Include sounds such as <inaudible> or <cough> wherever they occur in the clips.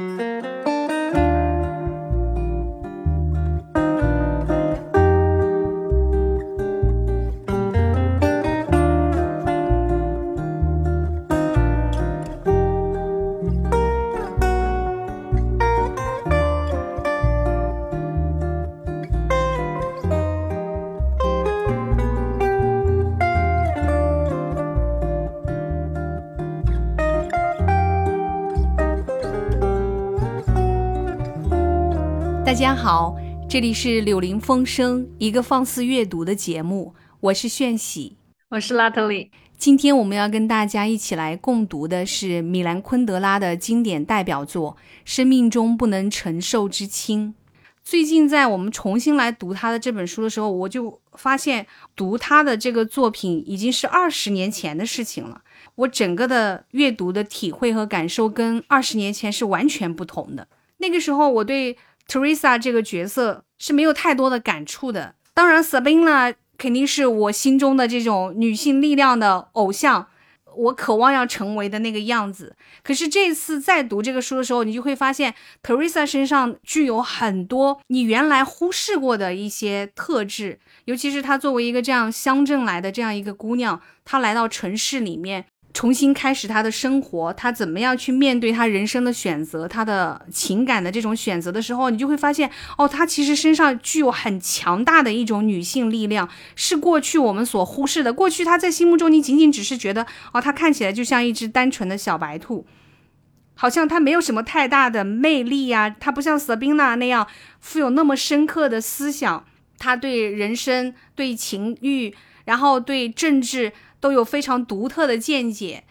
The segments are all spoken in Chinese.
大家好，这里是柳林风声，一个放肆阅读的节目，我是炫喜，我是拉特里。今天我们要跟大家一起来共读的是米兰昆德拉的经典代表作《生命中不能承受之轻》。最近在我们重新来读他的这本书的时候，我就发现读他的这个作品已经是二十年前的事情了。我整个的阅读的体会和感受跟二十年前是完全不同的。那个时候我对 Teresa 这个角色是没有太多的感触的。当然，Sabina 肯定是我心中的这种女性力量的偶像，我渴望要成为的那个样子。可是这次在读这个书的时候，你就会发现 Teresa 身上具有很多你原来忽视过的一些特质，尤其是她作为一个这样乡镇来的这样一个姑娘，她来到城市里面。重新开始他的生活，他怎么样去面对他人生的选择，他的情感的这种选择的时候，你就会发现，哦，他其实身上具有很强大的一种女性力量，是过去我们所忽视的。过去他在心目中，你仅仅只是觉得，哦，他看起来就像一只单纯的小白兔，好像他没有什么太大的魅力呀，他不像 Sabina 那样富有那么深刻的思想，他对人生、对情欲，然后对政治。都有非常独特的见解。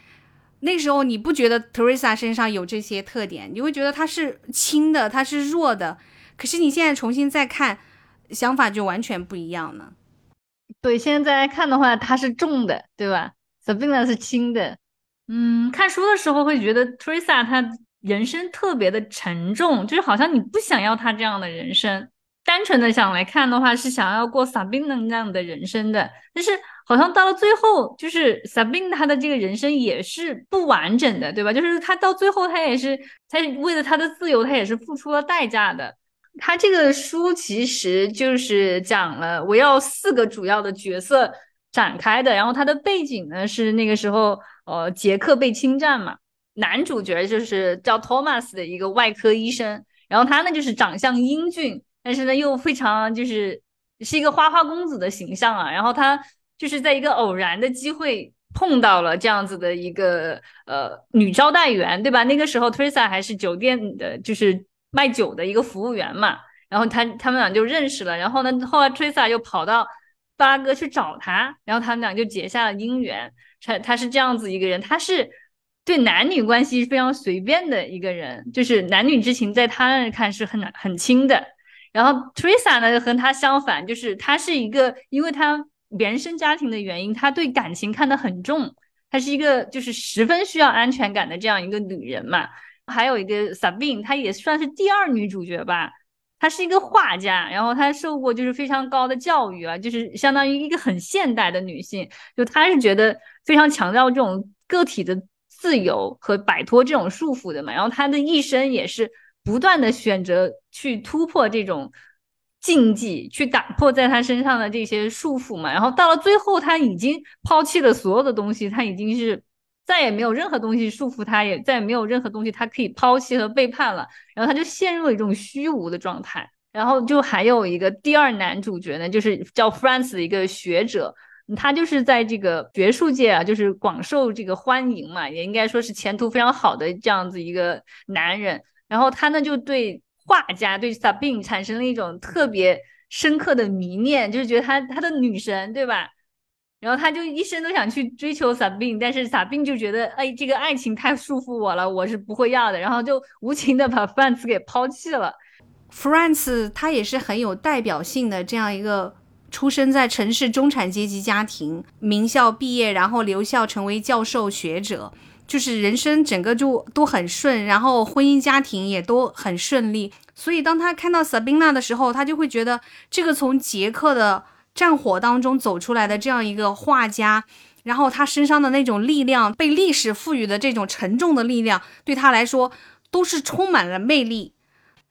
那时候你不觉得 Teresa 身上有这些特点，你会觉得她是轻的，她是弱的。可是你现在重新再看，想法就完全不一样了。对，现在再看的话，她是重的，对吧？Sabina 是轻的。嗯，看书的时候会觉得 Teresa 她人生特别的沉重，就是好像你不想要她这样的人生。单纯的想来看的话，是想要过 Sabina 那样的人生的，但是。好像到了最后，就是 Sabine 他的这个人生也是不完整的，对吧？就是他到最后，他也是他为了他的自由，他也是付出了代价的。他这个书其实就是讲了围绕四个主要的角色展开的，然后他的背景呢是那个时候，呃，捷克被侵占嘛。男主角就是叫 Thomas 的一个外科医生，然后他呢就是长相英俊，但是呢又非常就是是一个花花公子的形象啊，然后他。就是在一个偶然的机会碰到了这样子的一个呃女招待员，对吧？那个时候 Teresa 还是酒店的，就是卖酒的一个服务员嘛。然后他他们俩就认识了。然后呢，后来 Teresa 又跑到巴拉哥去找他，然后他们俩就结下了姻缘。他他是这样子一个人，他是对男女关系非常随便的一个人，就是男女之情在他那看是很很轻的。然后 Teresa 呢和他相反，就是他是一个，因为他。原生家庭的原因，她对感情看得很重，她是一个就是十分需要安全感的这样一个女人嘛。还有一个 Sabine，她也算是第二女主角吧。她是一个画家，然后她受过就是非常高的教育啊，就是相当于一个很现代的女性。就她是觉得非常强调这种个体的自由和摆脱这种束缚的嘛。然后她的一生也是不断的选择去突破这种。禁忌去打破在他身上的这些束缚嘛，然后到了最后，他已经抛弃了所有的东西，他已经是再也没有任何东西束缚他，也再也没有任何东西他可以抛弃和背叛了，然后他就陷入了一种虚无的状态。然后就还有一个第二男主角呢，就是叫 France 的一个学者，他就是在这个学术界啊，就是广受这个欢迎嘛，也应该说是前途非常好的这样子一个男人。然后他呢就对。画家对 Sabine 产生了一种特别深刻的迷恋，就是觉得他他的女神，对吧？然后他就一生都想去追求 Sabine，但是 Sabine 就觉得，哎，这个爱情太束缚我了，我是不会要的，然后就无情的把 France 给抛弃了。France 他也是很有代表性的这样一个出生在城市中产阶级家庭，名校毕业，然后留校成为教授学者。就是人生整个就都很顺，然后婚姻家庭也都很顺利，所以当他看到 Sabina 的时候，他就会觉得这个从捷克的战火当中走出来的这样一个画家，然后他身上的那种力量，被历史赋予的这种沉重的力量，对他来说都是充满了魅力。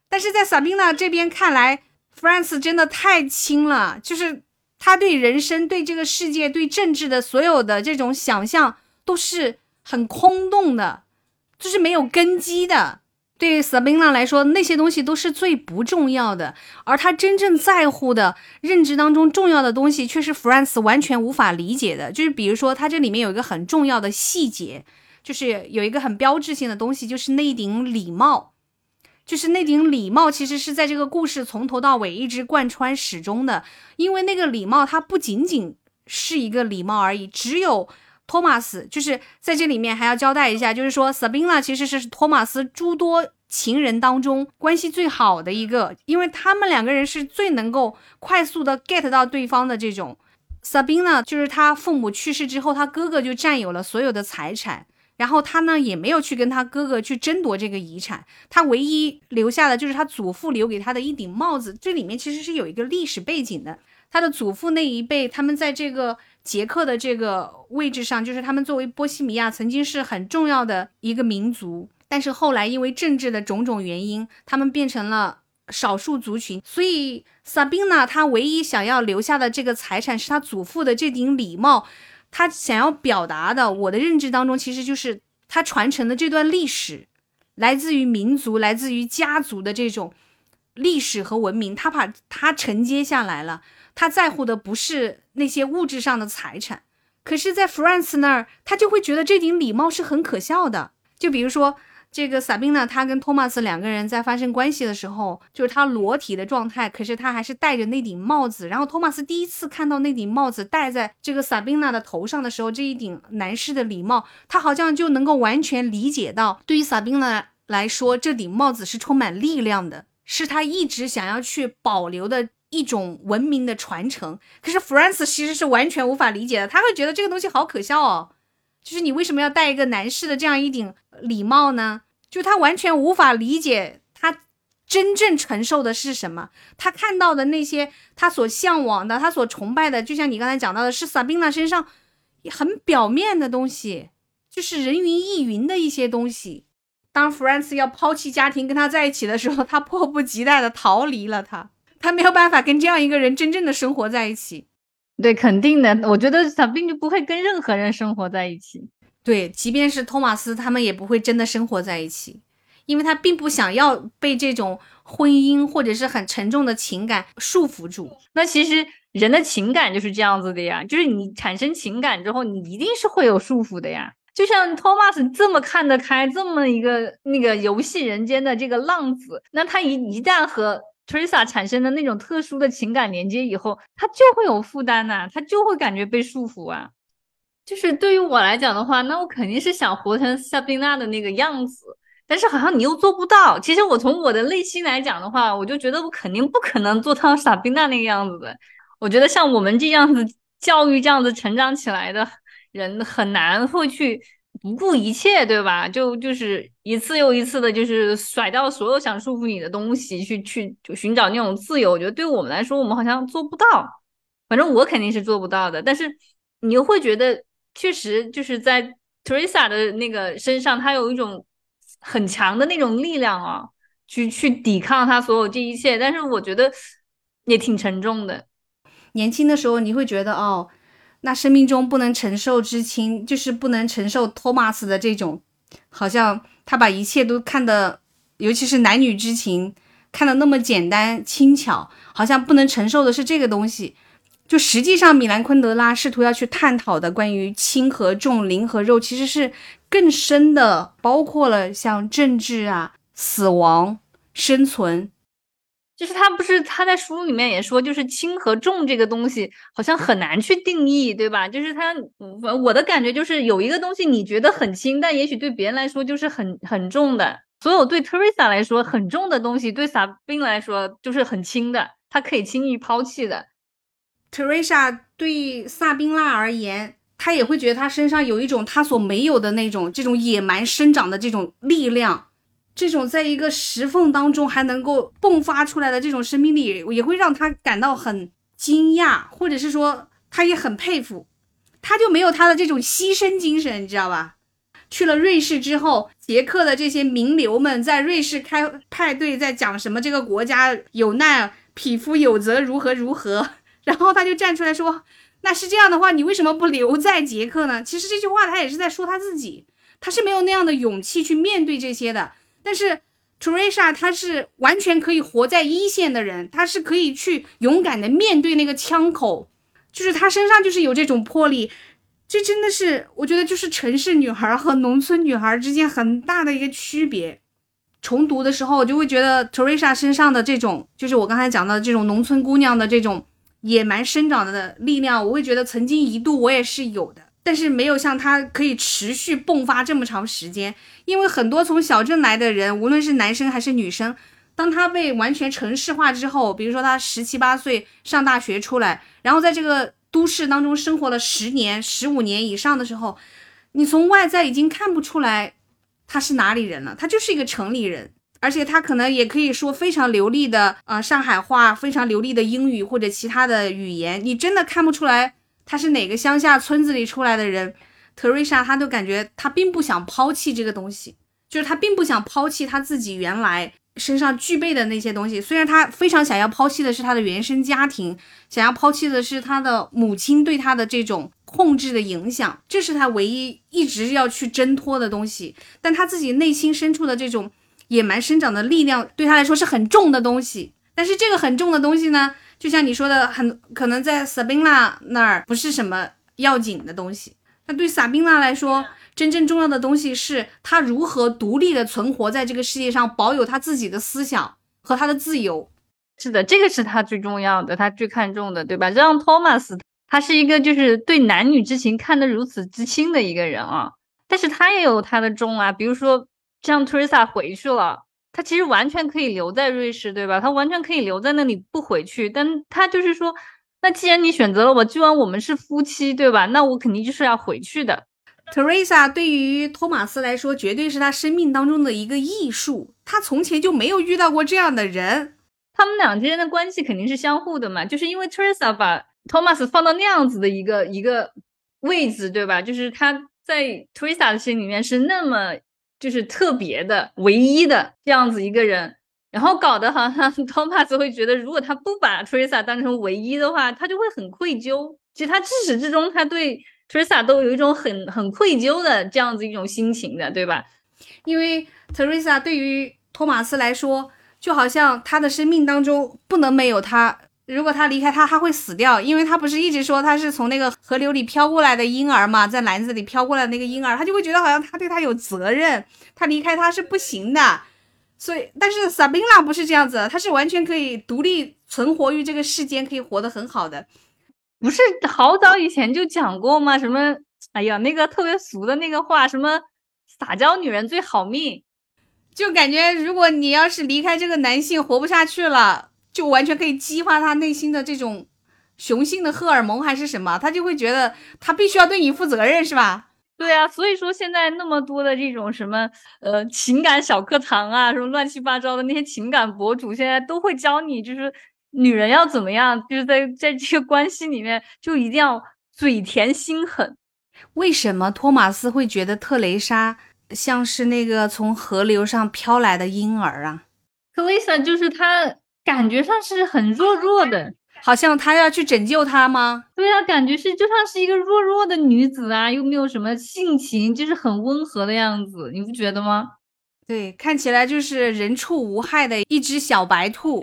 但是在萨宾娜这边看来，France 真的太轻了，就是他对人生、对这个世界、对政治的所有的这种想象都是很空洞的，就是没有根基的。对 Sabina 来说，那些东西都是最不重要的，而他真正在乎的认知当中重要的东西，却是 France 完全无法理解的。就是比如说，它这里面有一个很重要的细节，就是有一个很标志性的东西，就是那顶礼帽。就是那顶礼帽，其实是在这个故事从头到尾一直贯穿始终的。因为那个礼帽，它不仅仅是一个礼帽而已，只有。托马斯就是在这里面还要交代一下，就是说 Sabina 其实是托马斯诸多情人当中关系最好的一个，因为他们两个人是最能够快速的 get 到对方的这种。Sabina 就是他父母去世之后，他哥哥就占有了所有的财产，然后他呢也没有去跟他哥哥去争夺这个遗产，他唯一留下的就是他祖父留给他的一顶帽子。这里面其实是有一个历史背景的，他的祖父那一辈，他们在这个。捷克的这个位置上，就是他们作为波西米亚曾经是很重要的一个民族，但是后来因为政治的种种原因，他们变成了少数族群。所以萨宾娜她唯一想要留下的这个财产是她祖父的这顶礼帽。她想要表达的，我的认知当中，其实就是她传承的这段历史，来自于民族、来自于家族的这种历史和文明，她把它承接下来了。他在乎的不是那些物质上的财产，可是，在 France 那儿，他就会觉得这顶礼帽是很可笑的。就比如说，这个萨宾娜，她跟托马斯两个人在发生关系的时候，就是他裸体的状态，可是他还是戴着那顶帽子。然后托马斯第一次看到那顶帽子戴在这个萨宾娜的头上的时候，这一顶男士的礼帽，他好像就能够完全理解到，对于萨宾娜来说，这顶帽子是充满力量的，是他一直想要去保留的。一种文明的传承，可是 France 其实是完全无法理解的，他会觉得这个东西好可笑哦，就是你为什么要戴一个男士的这样一顶礼帽呢？就他完全无法理解他真正承受的是什么，他看到的那些他所向往的，他所崇拜的，就像你刚才讲到的，是 Sabina 身上很表面的东西，就是人云亦云的一些东西。当 France 要抛弃家庭跟他在一起的时候，他迫不及待的逃离了他。他没有办法跟这样一个人真正的生活在一起，对，肯定的。我觉得他并就不会跟任何人生活在一起，对，即便是托马斯，他们也不会真的生活在一起，因为他并不想要被这种婚姻或者是很沉重的情感束缚住。那其实人的情感就是这样子的呀，就是你产生情感之后，你一定是会有束缚的呀。就像托马斯这么看得开，这么一个那个游戏人间的这个浪子，那他一一旦和 Teresa 产生的那种特殊的情感连接以后，他就会有负担呐，他就会感觉被束缚啊。就是对于我来讲的话，那我肯定是想活成夏宾娜的那个样子，但是好像你又做不到。其实我从我的内心来讲的话，我就觉得我肯定不可能做到莎宾娜那个样子的。我觉得像我们这样子教育这样子成长起来的人，很难会去。不顾一切，对吧？就就是一次又一次的，就是甩掉所有想束缚你的东西，去去就寻找那种自由。我觉得对我们来说，我们好像做不到。反正我肯定是做不到的。但是你又会觉得，确实就是在 Teresa 的那个身上，她有一种很强的那种力量啊，去去抵抗她所有这一切。但是我觉得也挺沉重的。年轻的时候，你会觉得哦。那生命中不能承受之轻，就是不能承受托马斯的这种，好像他把一切都看得，尤其是男女之情，看得那么简单轻巧，好像不能承受的是这个东西。就实际上，米兰昆德拉试图要去探讨的关于轻和重、灵和肉，其实是更深的，包括了像政治啊、死亡、生存。就是他不是他在书里面也说，就是轻和重这个东西好像很难去定义，对吧？就是他，我的感觉就是有一个东西你觉得很轻，但也许对别人来说就是很很重的。所有对 Teresa 来说很重的东西，对萨宾来说就是很轻的，他可以轻易抛弃的。Teresa 对萨宾娜而言，他也会觉得他身上有一种他所没有的那种这种野蛮生长的这种力量。这种在一个石缝当中还能够迸发出来的这种生命力，也会让他感到很惊讶，或者是说他也很佩服，他就没有他的这种牺牲精神，你知道吧？去了瑞士之后，捷克的这些名流们在瑞士开派对，在讲什么这个国家有难，匹夫有责，如何如何。<laughs> 然后他就站出来说：“那是这样的话，你为什么不留在捷克呢？”其实这句话他也是在说他自己，他是没有那样的勇气去面对这些的。但是 Teresa 她是完全可以活在一线的人，她是可以去勇敢的面对那个枪口，就是她身上就是有这种魄力。这真的是我觉得就是城市女孩和农村女孩之间很大的一个区别。重读的时候，我就会觉得 Teresa 身上的这种，就是我刚才讲的这种农村姑娘的这种。野蛮生长的力量，我会觉得曾经一度我也是有的，但是没有像他可以持续迸发这么长时间。因为很多从小镇来的人，无论是男生还是女生，当他被完全城市化之后，比如说他十七八岁上大学出来，然后在这个都市当中生活了十年、十五年以上的时候，你从外在已经看不出来他是哪里人了，他就是一个城里人。而且他可能也可以说非常流利的呃上海话，非常流利的英语或者其他的语言，你真的看不出来他是哪个乡下村子里出来的人。特瑞莎，他都感觉他并不想抛弃这个东西，就是他并不想抛弃他自己原来身上具备的那些东西。虽然他非常想要抛弃的是他的原生家庭，想要抛弃的是他的母亲对他的这种控制的影响，这是他唯一一直要去挣脱的东西。但他自己内心深处的这种。野蛮生长的力量对他来说是很重的东西，但是这个很重的东西呢，就像你说的，很可能在萨宾娜那儿不是什么要紧的东西。那对萨宾娜来说，真正重要的东西是她如何独立的存活在这个世界上，保有她自己的思想和她的自由。是的，这个是他最重要的，他最看重的，对吧？让托马斯，他是一个就是对男女之情看得如此之轻的一个人啊，但是他也有他的重啊，比如说。像 Teresa 回去了，他其实完全可以留在瑞士，对吧？他完全可以留在那里不回去，但他就是说，那既然你选择了我，既然我们是夫妻，对吧？那我肯定就是要回去的。Teresa 对于托马斯来说，绝对是他生命当中的一个艺术。他从前就没有遇到过这样的人，他们俩之间的关系肯定是相互的嘛。就是因为 Teresa 把 Thomas 放到那样子的一个一个位置，对吧？就是他在 Teresa 的心里面是那么。就是特别的、唯一的这样子一个人，然后搞得好像 <laughs> Thomas 会觉得，如果他不把 Teresa 当成唯一的话，他就会很愧疚。其实他自始至终，他对 Teresa 都有一种很很愧疚的这样子一种心情的，对吧？因为 Teresa 对于托马斯来说，就好像他的生命当中不能没有他。如果他离开他，他会死掉，因为他不是一直说他是从那个河流里飘过来的婴儿嘛，在篮子里飘过来那个婴儿，他就会觉得好像他对他有责任，他离开他是不行的。所以，但是萨宾娜不是这样子，他是完全可以独立存活于这个世间，可以活得很好的。不是好早以前就讲过吗？什么？哎呀，那个特别俗的那个话，什么撒娇女人最好命，就感觉如果你要是离开这个男性，活不下去了。就完全可以激发他内心的这种雄性的荷尔蒙，还是什么？他就会觉得他必须要对你负责任，是吧？对啊，所以说现在那么多的这种什么呃情感小课堂啊，什么乱七八糟的那些情感博主，现在都会教你，就是女人要怎么样，就是在在这个关系里面就一定要嘴甜心狠。为什么托马斯会觉得特蕾莎像是那个从河流上飘来的婴儿啊？特蕾莎就是她。感觉上是很弱弱的，好像他要去拯救她吗？对啊，感觉是就像是一个弱弱的女子啊，又没有什么性情，就是很温和的样子，你不觉得吗？对，看起来就是人畜无害的一只小白兔。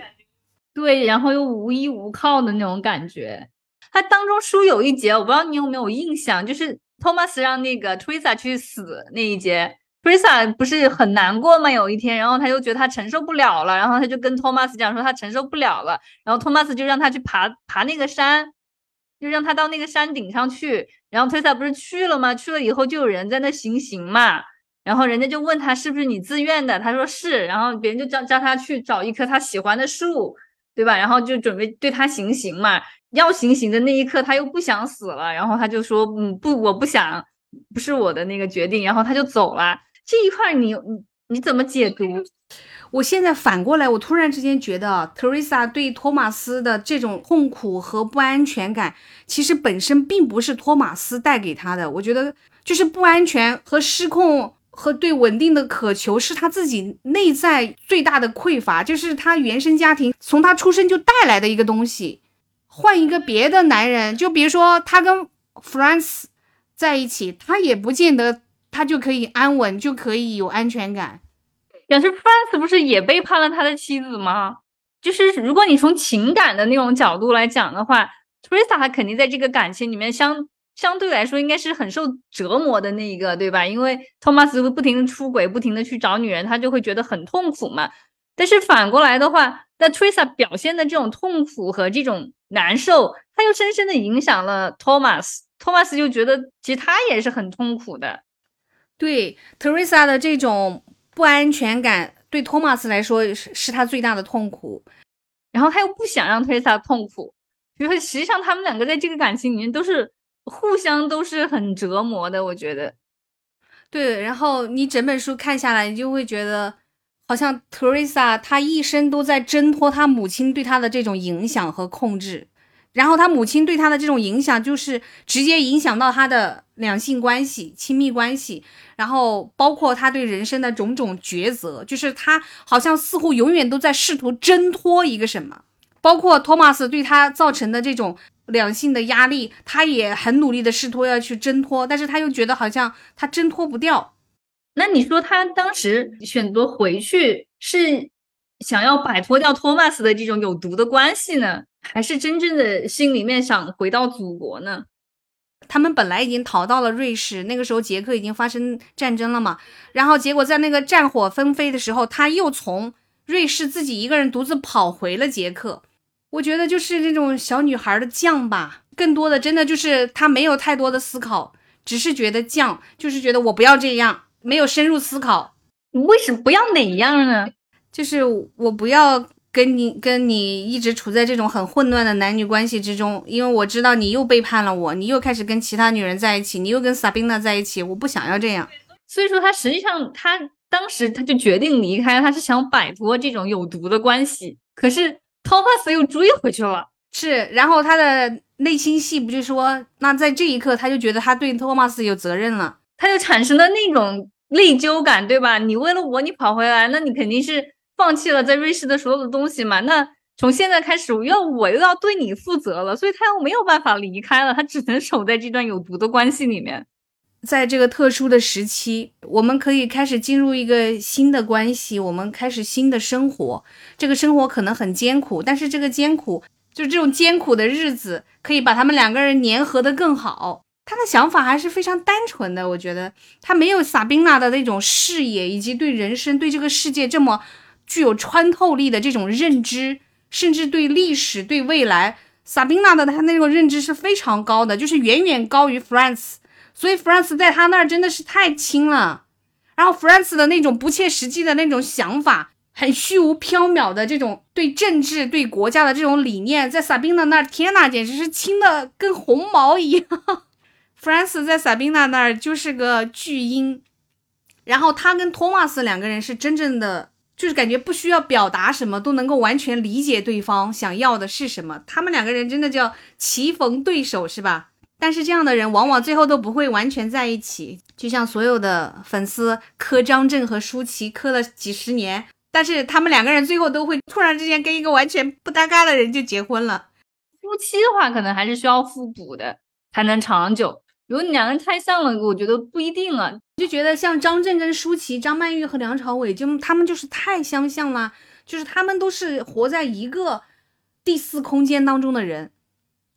对，然后又无依无靠的那种感觉。他当中书有一节，我不知道你有没有印象，就是托马斯让那个 Teresa 去死那一节。Tresa 不是很难过吗？有一天，然后他就觉得他承受不了了，然后他就跟托马斯讲说他承受不了了，然后托马斯就让他去爬爬那个山，就让他到那个山顶上去。然后 Tresa 不是去了吗？去了以后就有人在那行刑嘛，然后人家就问他是不是你自愿的，他说是，然后别人就叫叫他去找一棵他喜欢的树，对吧？然后就准备对他行刑嘛。要行刑的那一刻，他又不想死了，然后他就说嗯不，我不想，不是我的那个决定，然后他就走了。这一块你你你怎么解读？我现在反过来，我突然之间觉得，Teresa 对托马斯的这种痛苦和不安全感，其实本身并不是托马斯带给他的。我觉得就是不安全和失控和对稳定的渴求，是他自己内在最大的匮乏，就是他原生家庭从他出生就带来的一个东西。换一个别的男人，就比如说他跟 France 在一起，他也不见得他就可以安稳，就可以有安全感。但是 France 不是也背叛了他的妻子吗？就是如果你从情感的那种角度来讲的话，Teresa 他肯定在这个感情里面相相对来说应该是很受折磨的那一个，对吧？因为 Thomas 不停的出轨，不停的去找女人，他就会觉得很痛苦嘛。但是反过来的话，那 Teresa 表现的这种痛苦和这种难受，他又深深的影响了 Thomas，Thomas 就觉得其实他也是很痛苦的。对 Teresa 的这种不安全感，对 Thomas 来说是是他最大的痛苦。然后他又不想让 Teresa 痛苦，因为实际上他们两个在这个感情里面都是互相都是很折磨的。我觉得，对。然后你整本书看下来，你就会觉得。好像 Teresa 她一生都在挣脱她母亲对她的这种影响和控制，然后他母亲对他的这种影响就是直接影响到他的两性关系、亲密关系，然后包括他对人生的种种抉择，就是他好像似乎永远都在试图挣脱一个什么，包括托马斯对他造成的这种两性的压力，他也很努力的试图要去挣脱，但是他又觉得好像他挣脱不掉。那你说他当时选择回去是想要摆脱掉托马斯的这种有毒的关系呢，还是真正的心里面想回到祖国呢？他们本来已经逃到了瑞士，那个时候捷克已经发生战争了嘛，然后结果在那个战火纷飞的时候，他又从瑞士自己一个人独自跑回了捷克。我觉得就是那种小女孩的犟吧，更多的真的就是她没有太多的思考，只是觉得犟，就是觉得我不要这样。没有深入思考，为什么不要哪样呢？就是我不要跟你跟你一直处在这种很混乱的男女关系之中，因为我知道你又背叛了我，你又开始跟其他女人在一起，你又跟萨宾娜在一起，我不想要这样。所以说，他实际上他当时他就决定离开，他是想摆脱这种有毒的关系。可是托马斯又追回去了，是，然后他的内心戏不就说，那在这一刻他就觉得他对托马斯有责任了，他就产生了那种。内疚感，对吧？你为了我，你跑回来，那你肯定是放弃了在瑞士的所有的东西嘛？那从现在开始，我要我又要对你负责了，所以他又没有办法离开了，他只能守在这段有毒的关系里面。在这个特殊的时期，我们可以开始进入一个新的关系，我们开始新的生活。这个生活可能很艰苦，但是这个艰苦，就是这种艰苦的日子，可以把他们两个人粘合的更好。他的想法还是非常单纯的，我觉得他没有萨宾娜的那种视野，以及对人生、对这个世界这么具有穿透力的这种认知，甚至对历史、对未来，萨宾娜的他那种认知是非常高的，就是远远高于 France。所以 France 在他那儿真的是太轻了。然后 France 的那种不切实际的那种想法，很虚无缥缈的这种对政治、对国家的这种理念，在萨宾娜那儿，天呐，简直是轻的跟红毛一样。France 在萨宾娜那儿就是个巨婴，然后他跟托马斯两个人是真正的，就是感觉不需要表达什么都能够完全理解对方想要的是什么。他们两个人真的叫棋逢对手，是吧？但是这样的人往往最后都不会完全在一起，就像所有的粉丝磕张震和舒淇磕了几十年，但是他们两个人最后都会突然之间跟一个完全不搭嘎的人就结婚了。夫妻的话，可能还是需要互补的才能长久。如果你两个人太像了，我觉得不一定啊。就觉得像张震跟舒淇、张曼玉和梁朝伟，就他们就是太相像了，就是他们都是活在一个第四空间当中的人，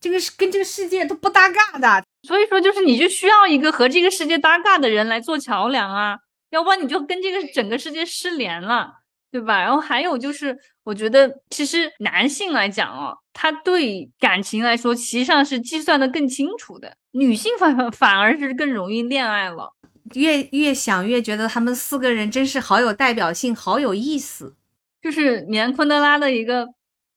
这个是跟这个世界都不搭嘎的。所以说，就是你就需要一个和这个世界搭嘎的人来做桥梁啊，要不然你就跟这个整个世界失联了。对吧？然后还有就是，我觉得其实男性来讲哦，他对感情来说，实际上是计算的更清楚的。女性反 <laughs> 反而是更容易恋爱了。越越想越觉得他们四个人真是好有代表性，好有意思。就是米兰昆德拉的一个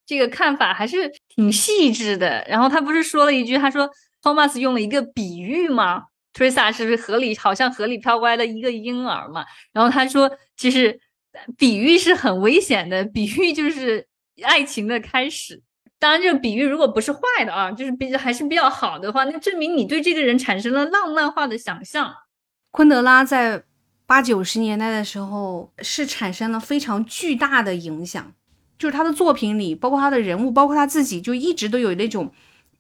这个看法还是挺细致的。然后他不是说了一句，他说 Thomas 用了一个比喻吗？Teresa 是不是河里好像河里飘过来的一个婴儿嘛？然后他说其实。比喻是很危险的，比喻就是爱情的开始。当然，这个比喻如果不是坏的啊，就是比较还是比较好的话，那证明你对这个人产生了浪漫化的想象。昆德拉在八九十年代的时候是产生了非常巨大的影响，就是他的作品里，包括他的人物，包括他自己，就一直都有那种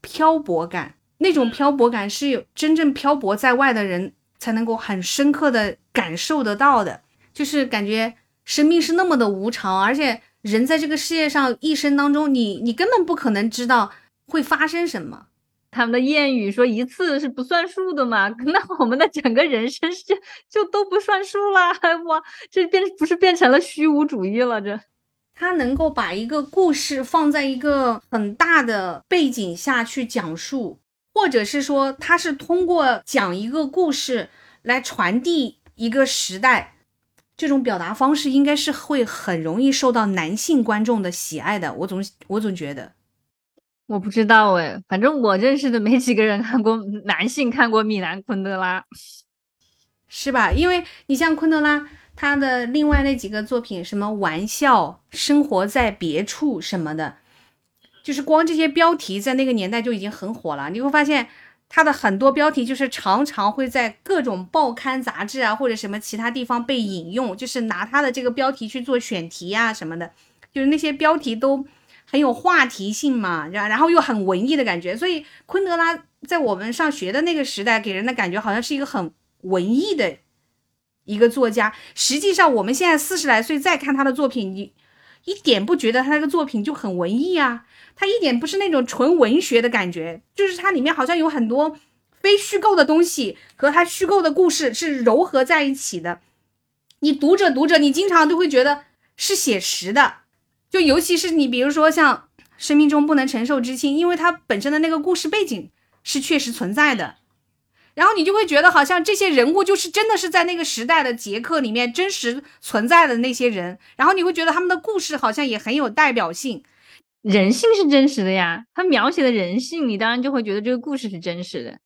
漂泊感。那种漂泊感是有真正漂泊在外的人才能够很深刻的感受得到的，就是感觉生命是那么的无常，而且人在这个世界上一生当中，你你根本不可能知道会发生什么。他们的谚语说一次是不算数的嘛，<laughs> 那我们的整个人生是就都不算数啦，哇，这变不是变成了虚无主义了？这他能够把一个故事放在一个很大的背景下去讲述。或者是说，他是通过讲一个故事来传递一个时代，这种表达方式应该是会很容易受到男性观众的喜爱的。我总我总觉得，我不知道哎，反正我认识的没几个人看过 <laughs> 男性看过米兰昆德拉，是吧？因为你像昆德拉，他的另外那几个作品，什么玩笑、生活在别处什么的。就是光这些标题在那个年代就已经很火了。你会发现，他的很多标题就是常常会在各种报刊杂志啊，或者什么其他地方被引用，就是拿他的这个标题去做选题啊什么的。就是那些标题都很有话题性嘛，然然后又很文艺的感觉。所以昆德拉在我们上学的那个时代，给人的感觉好像是一个很文艺的一个作家。实际上，我们现在四十来岁再看他的作品，你一点不觉得他那个作品就很文艺啊？他一点不是那种纯文学的感觉，就是它里面好像有很多非虚构的东西和它虚构的故事是糅合在一起的。你读着读着，你经常都会觉得是写实的。就尤其是你，比如说像《生命中不能承受之轻》，因为它本身的那个故事背景是确实存在的，然后你就会觉得好像这些人物就是真的是在那个时代的捷克里面真实存在的那些人，然后你会觉得他们的故事好像也很有代表性。人性是真实的呀，他描写的人性，你当然就会觉得这个故事是真实的。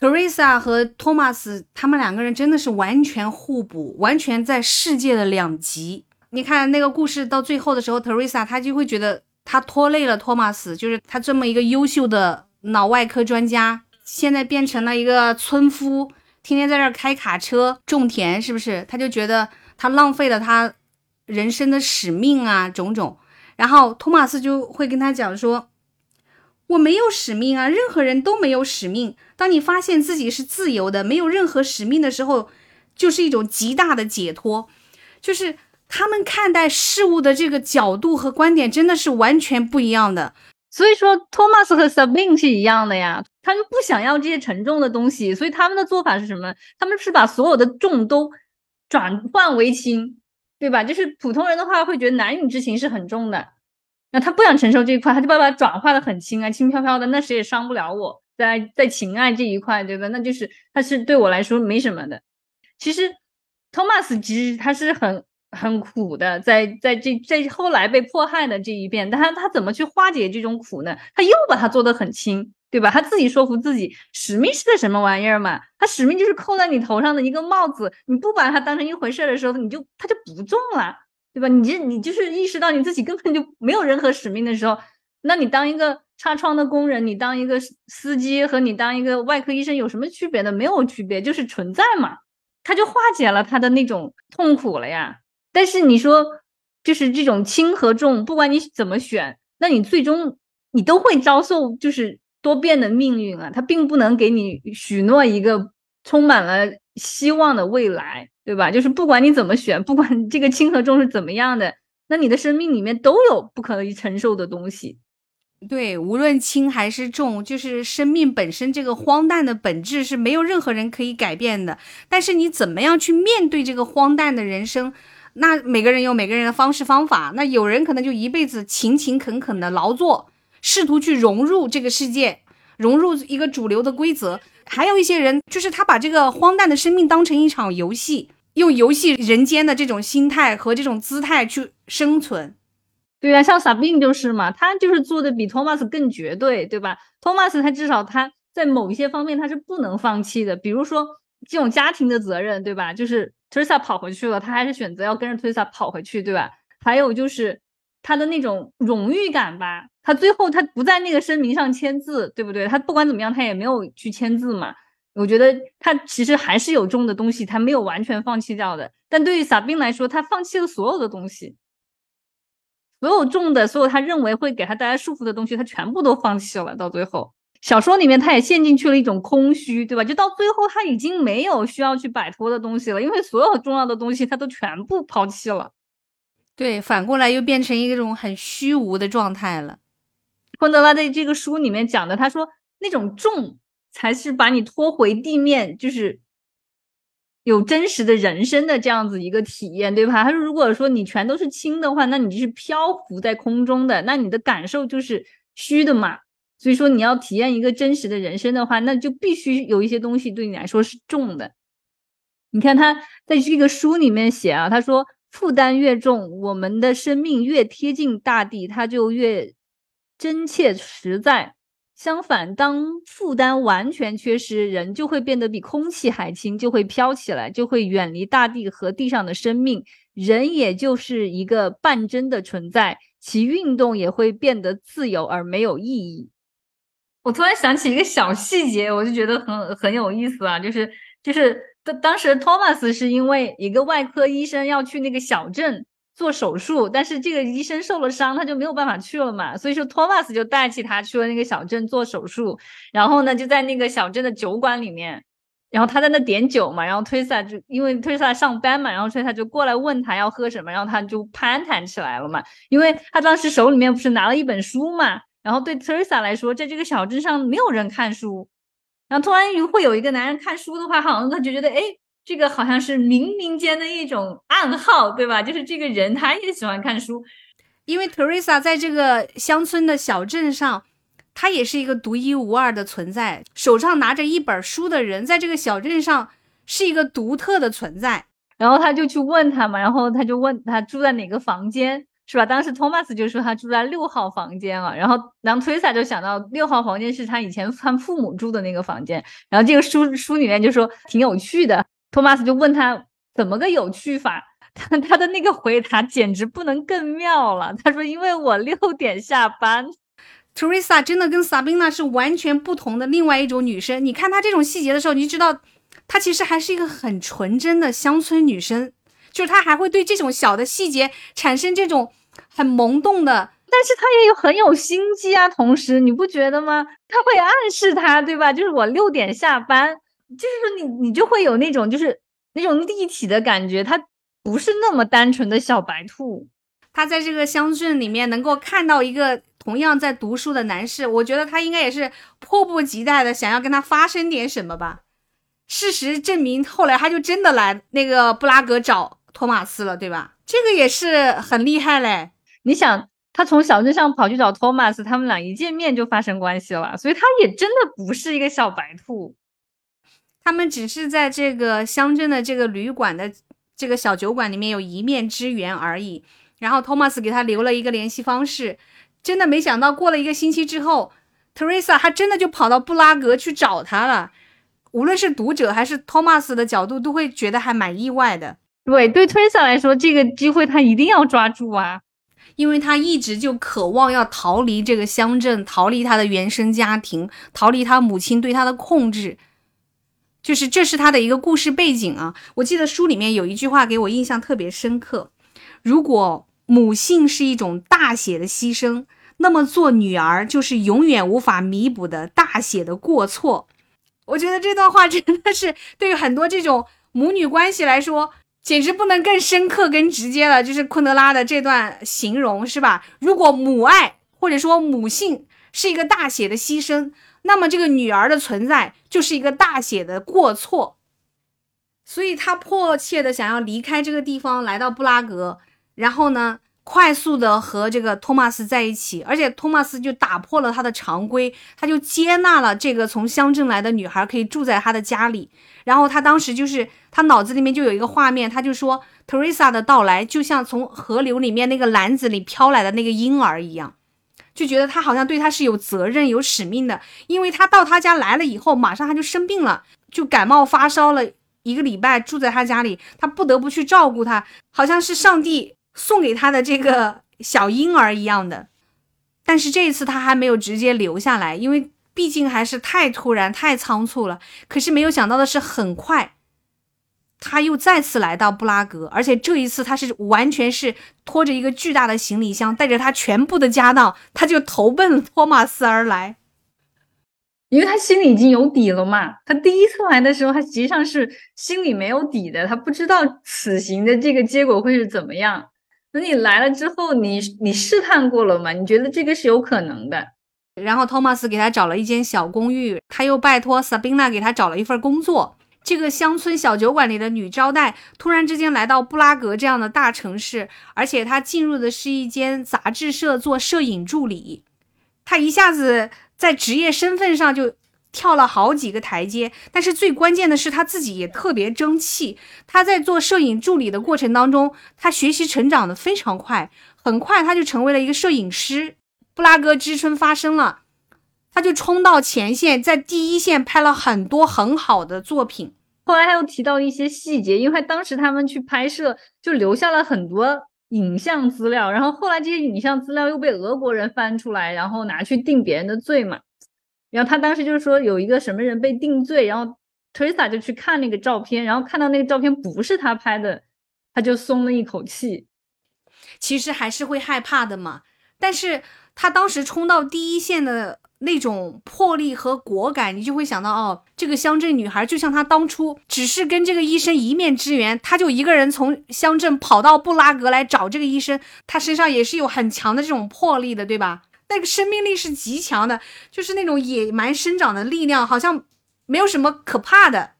Teresa 和托马斯他们两个人真的是完全互补，完全在世界的两极。你看那个故事到最后的时候，Teresa 他就会觉得她拖累了托马斯，就是他这么一个优秀的脑外科专家，现在变成了一个村夫，天天在这儿开卡车种田，是不是？他就觉得他浪费了他人生的使命啊，种种。然后托马斯就会跟他讲说：“我没有使命啊，任何人都没有使命。当你发现自己是自由的，没有任何使命的时候，就是一种极大的解脱。就是他们看待事物的这个角度和观点真的是完全不一样的。所以说，托马斯和 Sabine 是一样的呀，他们不想要这些沉重的东西，所以他们的做法是什么？他们是把所有的重都转换为轻。”对吧？就是普通人的话，会觉得男女之情是很重的，那他不想承受这一块，他就把它转化的很轻啊，轻飘飘的，那谁也伤不了我。在在情爱这一块，对吧？那就是他是对我来说没什么的。其实托马斯其实他是很很苦的，在在这在后来被迫害的这一遍，但他他怎么去化解这种苦呢？他又把它做得很轻。对吧？他自己说服自己，使命是个什么玩意儿嘛？他使命就是扣在你头上的一个帽子，你不把它当成一回事的时候，你就他就不重了，对吧？你就你就是意识到你自己根本就没有任何使命的时候，那你当一个擦窗的工人，你当一个司机和你当一个外科医生有什么区别呢？没有区别，就是存在嘛。他就化解了他的那种痛苦了呀。但是你说，就是这种轻和重，不管你怎么选，那你最终你都会遭受，就是。多变的命运啊，它并不能给你许诺一个充满了希望的未来，对吧？就是不管你怎么选，不管这个轻和重是怎么样的，那你的生命里面都有不可以承受的东西。对，无论轻还是重，就是生命本身这个荒诞的本质是没有任何人可以改变的。但是你怎么样去面对这个荒诞的人生，那每个人有每个人的方式方法。那有人可能就一辈子勤勤恳恳的劳作。试图去融入这个世界，融入一个主流的规则。还有一些人，就是他把这个荒诞的生命当成一场游戏，用游戏人间的这种心态和这种姿态去生存。对啊，像 Sabine 就是嘛，他就是做的比 Thomas 更绝对，对吧？Thomas 他至少他在某一些方面他是不能放弃的，比如说这种家庭的责任，对吧？就是 Teresa 跑回去了，他还是选择要跟着 Teresa 跑回去，对吧？还有就是他的那种荣誉感吧。他最后他不在那个声明上签字，对不对？他不管怎么样，他也没有去签字嘛。我觉得他其实还是有重的东西，他没有完全放弃掉的。但对于萨宾来说，他放弃了所有的东西，所有重的，所有他认为会给他带来束缚的东西，他全部都放弃了。到最后，小说里面他也陷进去了一种空虚，对吧？就到最后他已经没有需要去摆脱的东西了，因为所有重要的东西他都全部抛弃了。对，反过来又变成一种很虚无的状态了。昆德拉在这个书里面讲的，他说那种重。才是把你拖回地面，就是有真实的人生的这样子一个体验，对吧？他说，如果说你全都是轻的话，那你就是漂浮在空中的，那你的感受就是虚的嘛。所以说，你要体验一个真实的人生的话，那就必须有一些东西对你来说是重的。你看他在这个书里面写啊，他说，负担越重，我们的生命越贴近大地，它就越真切实在。相反，当负担完全缺失，人就会变得比空气还轻，就会飘起来，就会远离大地和地上的生命。人也就是一个半真的存在，其运动也会变得自由而没有意义。我突然想起一个小细节，我就觉得很很有意思啊，就是就是当当时托马斯是因为一个外科医生要去那个小镇。做手术，但是这个医生受了伤，他就没有办法去了嘛。所以说，托马斯就带起他去了那个小镇做手术。然后呢，就在那个小镇的酒馆里面，然后他在那点酒嘛。然后推萨就因为推萨上班嘛，然后推萨就过来问他要喝什么，然后他就攀谈起来了嘛。因为他当时手里面不是拿了一本书嘛，然后对特萨来说，在这个小镇上没有人看书，然后突然会有一个男人看书的话，好像他就觉得哎。这个好像是冥冥间的一种暗号，对吧？就是这个人他也喜欢看书，因为 Teresa 在这个乡村的小镇上，他也是一个独一无二的存在。手上拿着一本书的人，在这个小镇上是一个独特的存在。然后他就去问他嘛，然后他就问他住在哪个房间，是吧？当时 Thomas 就说他住在六号房间了。然后，然后 Teresa 就想到六号房间是他以前他父母住的那个房间。然后这个书书里面就说挺有趣的。托马斯就问他怎么个有趣法，他他的那个回答简直不能更妙了。他说：“因为我六点下班。” Teresa 真的跟 Sabina 是完全不同的另外一种女生。你看她这种细节的时候，你就知道她其实还是一个很纯真的乡村女生，就是她还会对这种小的细节产生这种很萌动的，但是她也有很有心机啊。同时，你不觉得吗？她会暗示他，对吧？就是我六点下班。就是说，你你就会有那种就是那种立体的感觉，它不是那么单纯的小白兔。他在这个乡镇里面能够看到一个同样在读书的男士，我觉得他应该也是迫不及待的想要跟他发生点什么吧。事实证明，后来他就真的来那个布拉格找托马斯了，对吧？这个也是很厉害嘞。你想，他从小镇上跑去找托马斯，他们俩一见面就发生关系了，所以他也真的不是一个小白兔。他们只是在这个乡镇的这个旅馆的这个小酒馆里面有一面之缘而已。然后托马斯给他留了一个联系方式，真的没想到过了一个星期之后，Teresa 还真的就跑到布拉格去找他了。无论是读者还是托马斯的角度，都会觉得还蛮意外的。对，对 Teresa 来说，这个机会他一定要抓住啊，因为他一直就渴望要逃离这个乡镇，逃离他的原生家庭，逃离他母亲对他的控制。就是这是他的一个故事背景啊！我记得书里面有一句话给我印象特别深刻：如果母性是一种大写的牺牲，那么做女儿就是永远无法弥补的大写的过错。我觉得这段话真的是对于很多这种母女关系来说，简直不能更深刻、更直接了。就是昆德拉的这段形容，是吧？如果母爱或者说母性是一个大写的牺牲。那么这个女儿的存在就是一个大写的过错，所以他迫切的想要离开这个地方，来到布拉格，然后呢，快速的和这个托马斯在一起，而且托马斯就打破了他的常规，他就接纳了这个从乡镇来的女孩可以住在他的家里，然后他当时就是他脑子里面就有一个画面，他就说，Teresa 的到来就像从河流里面那个篮子里飘来的那个婴儿一样。就觉得他好像对他是有责任、有使命的，因为他到他家来了以后，马上他就生病了，就感冒发烧了一个礼拜，住在他家里，他不得不去照顾他，好像是上帝送给他的这个小婴儿一样的。但是这一次他还没有直接留下来，因为毕竟还是太突然、太仓促了。可是没有想到的是，很快他又再次来到布拉格，而且这一次他是完全是拖着一个巨大的行李箱，带着他全部的家当，他就投奔托马斯而来。因为他心里已经有底了嘛。他第一次来的时候，他实际上是心里没有底的，他不知道此行的这个结果会是怎么样。等你来了之后，你你试探过了嘛？你觉得这个是有可能的。然后托马斯给他找了一间小公寓，他又拜托萨宾娜给他找了一份工作。这个乡村小酒馆里的女招待突然之间来到布拉格这样的大城市，而且她进入的是一间杂志社做摄影助理，她一下子在职业身份上就跳了好几个台阶。但是最关键的是，她自己也特别争气。她在做摄影助理的过程当中，她学习成长的非常快，很快她就成为了一个摄影师。布拉格之春发生了，他就冲到前线，在第一线拍了很多很好的作品。后来他又提到一些细节，因为当时他们去拍摄，就留下了很多影像资料。然后后来这些影像资料又被俄国人翻出来，然后拿去定别人的罪嘛。然后他当时就是说有一个什么人被定罪，然后 Teresa 就去看那个照片，然后看到那个照片不是他拍的，他就松了一口气。其实还是会害怕的嘛，但是。他当时冲到第一线的那种魄力和果敢，你就会想到，哦，这个乡镇女孩就像她当初只是跟这个医生一面之缘，她就一个人从乡镇跑到布拉格来找这个医生，她身上也是有很强的这种魄力的，对吧？那个生命力是极强的，就是那种野蛮生长的力量，好像没有什么可怕的。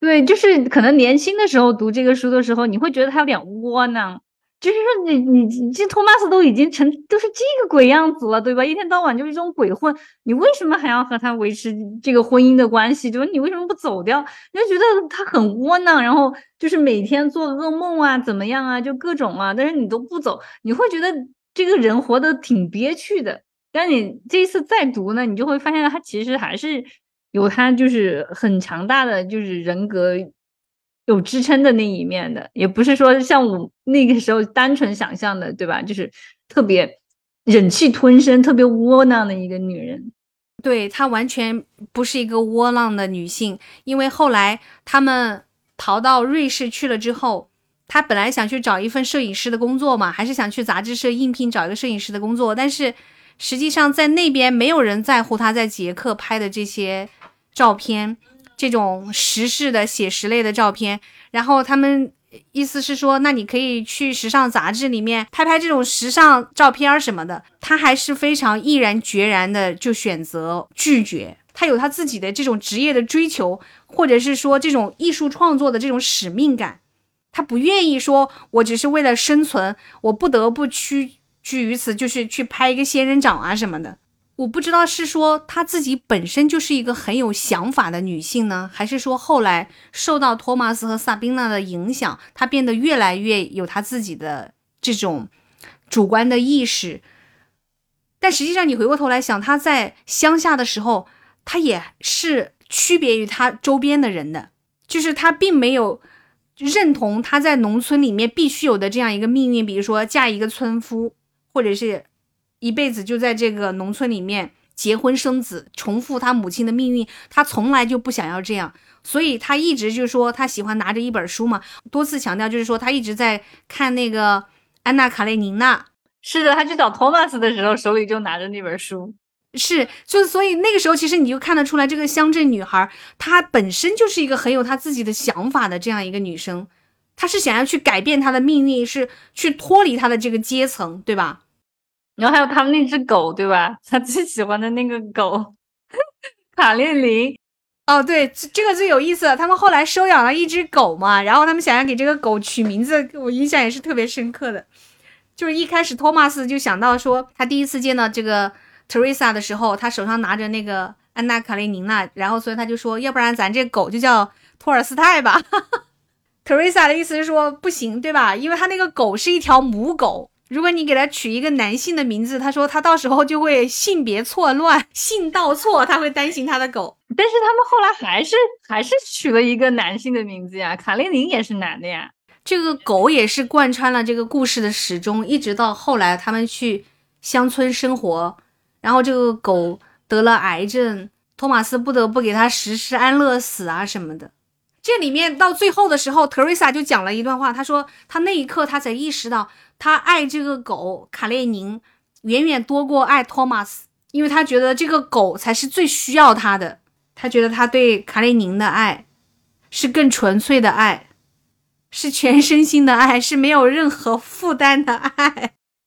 对，就是可能年轻的时候读这个书的时候，你会觉得他有点窝囊。就是说，你你你这托马斯都已经成都是这个鬼样子了，对吧？一天到晚就是这种鬼混，你为什么还要和他维持这个婚姻的关系？就是你为什么不走掉？你就觉得他很窝囊，然后就是每天做噩梦啊，怎么样啊，就各种啊，但是你都不走，你会觉得这个人活得挺憋屈的。但你这一次再读呢，你就会发现他其实还是有他就是很强大的就是人格。有支撑的那一面的，也不是说像我那个时候单纯想象的，对吧？就是特别忍气吞声、特别窝囊的一个女人。对她完全不是一个窝囊的女性，因为后来他们逃到瑞士去了之后，她本来想去找一份摄影师的工作嘛，还是想去杂志社应聘找一个摄影师的工作，但是实际上在那边没有人在乎她在捷克拍的这些照片。这种时事的写实类的照片，然后他们意思是说，那你可以去时尚杂志里面拍拍这种时尚照片什么的。他还是非常毅然决然的就选择拒绝。他有他自己的这种职业的追求，或者是说这种艺术创作的这种使命感。他不愿意说，我只是为了生存，我不得不屈居于此，就是去拍一个仙人掌啊什么的。我不知道是说她自己本身就是一个很有想法的女性呢，还是说后来受到托马斯和萨宾娜的影响，她变得越来越有她自己的这种主观的意识。但实际上，你回过头来想，她在乡下的时候，她也是区别于她周边的人的，就是她并没有认同她在农村里面必须有的这样一个命运，比如说嫁一个村夫，或者是。一辈子就在这个农村里面结婚生子，重复他母亲的命运。他从来就不想要这样，所以他一直就说他喜欢拿着一本书嘛，多次强调就是说他一直在看那个安娜卡列尼娜。是的，他去找托马斯的时候手里就拿着那本书。是，就所以那个时候其实你就看得出来，这个乡镇女孩她本身就是一个很有她自己的想法的这样一个女生，她是想要去改变她的命运，是去脱离她的这个阶层，对吧？然后还有他们那只狗，对吧？<laughs> 他最喜欢的那个狗，卡列琳。哦，对，这个最有意思。他们后来收养了一只狗嘛，然后他们想要给这个狗取名字，我印象也是特别深刻的。就是一开始托马斯就想到说，他第一次见到这个 Teresa 的时候，他手上拿着那个安娜卡列宁娜，然后所以他就说，要不然咱这狗就叫托尔斯泰吧。<laughs> Teresa 的意思是说不行，对吧？因为他那个狗是一条母狗。如果你给他取一个男性的名字，他说他到时候就会性别错乱、<laughs> 性倒错，他会担心他的狗。但是他们后来还是还是取了一个男性的名字呀，卡列宁也是男的呀。这个狗也是贯穿了这个故事的始终，一直到后来他们去乡村生活，然后这个狗得了癌症，托马斯不得不给他实施安乐死啊什么的。这里面到最后的时候，特瑞莎就讲了一段话，她说她那一刻她才意识到，她爱这个狗卡列宁远远多过爱托马斯，因为她觉得这个狗才是最需要她的。她觉得她对卡列宁的爱是更纯粹的爱，是全身心的爱，是没有任何负担的爱。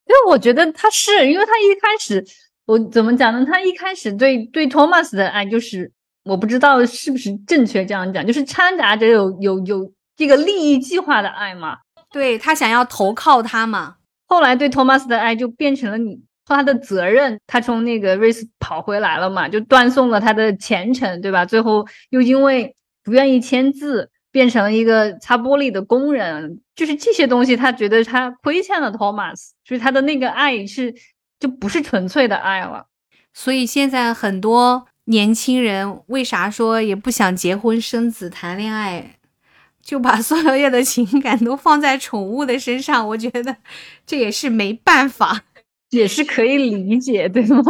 因为我觉得他是因为他一开始，我怎么讲呢？他一开始对对托马斯的爱就是。我不知道是不是正确这样讲，就是掺杂着有有有这个利益计划的爱嘛？对他想要投靠他嘛？后来对托马斯的爱就变成了你他的责任。他从那个瑞斯跑回来了嘛，就断送了他的前程，对吧？最后又因为不愿意签字，变成了一个擦玻璃的工人。就是这些东西，他觉得他亏欠了托马斯，所以他的那个爱是就不是纯粹的爱了。所以现在很多。年轻人为啥说也不想结婚生子谈恋爱，就把所有的情感都放在宠物的身上？我觉得这也是没办法，<laughs> 也是可以理解，对吗？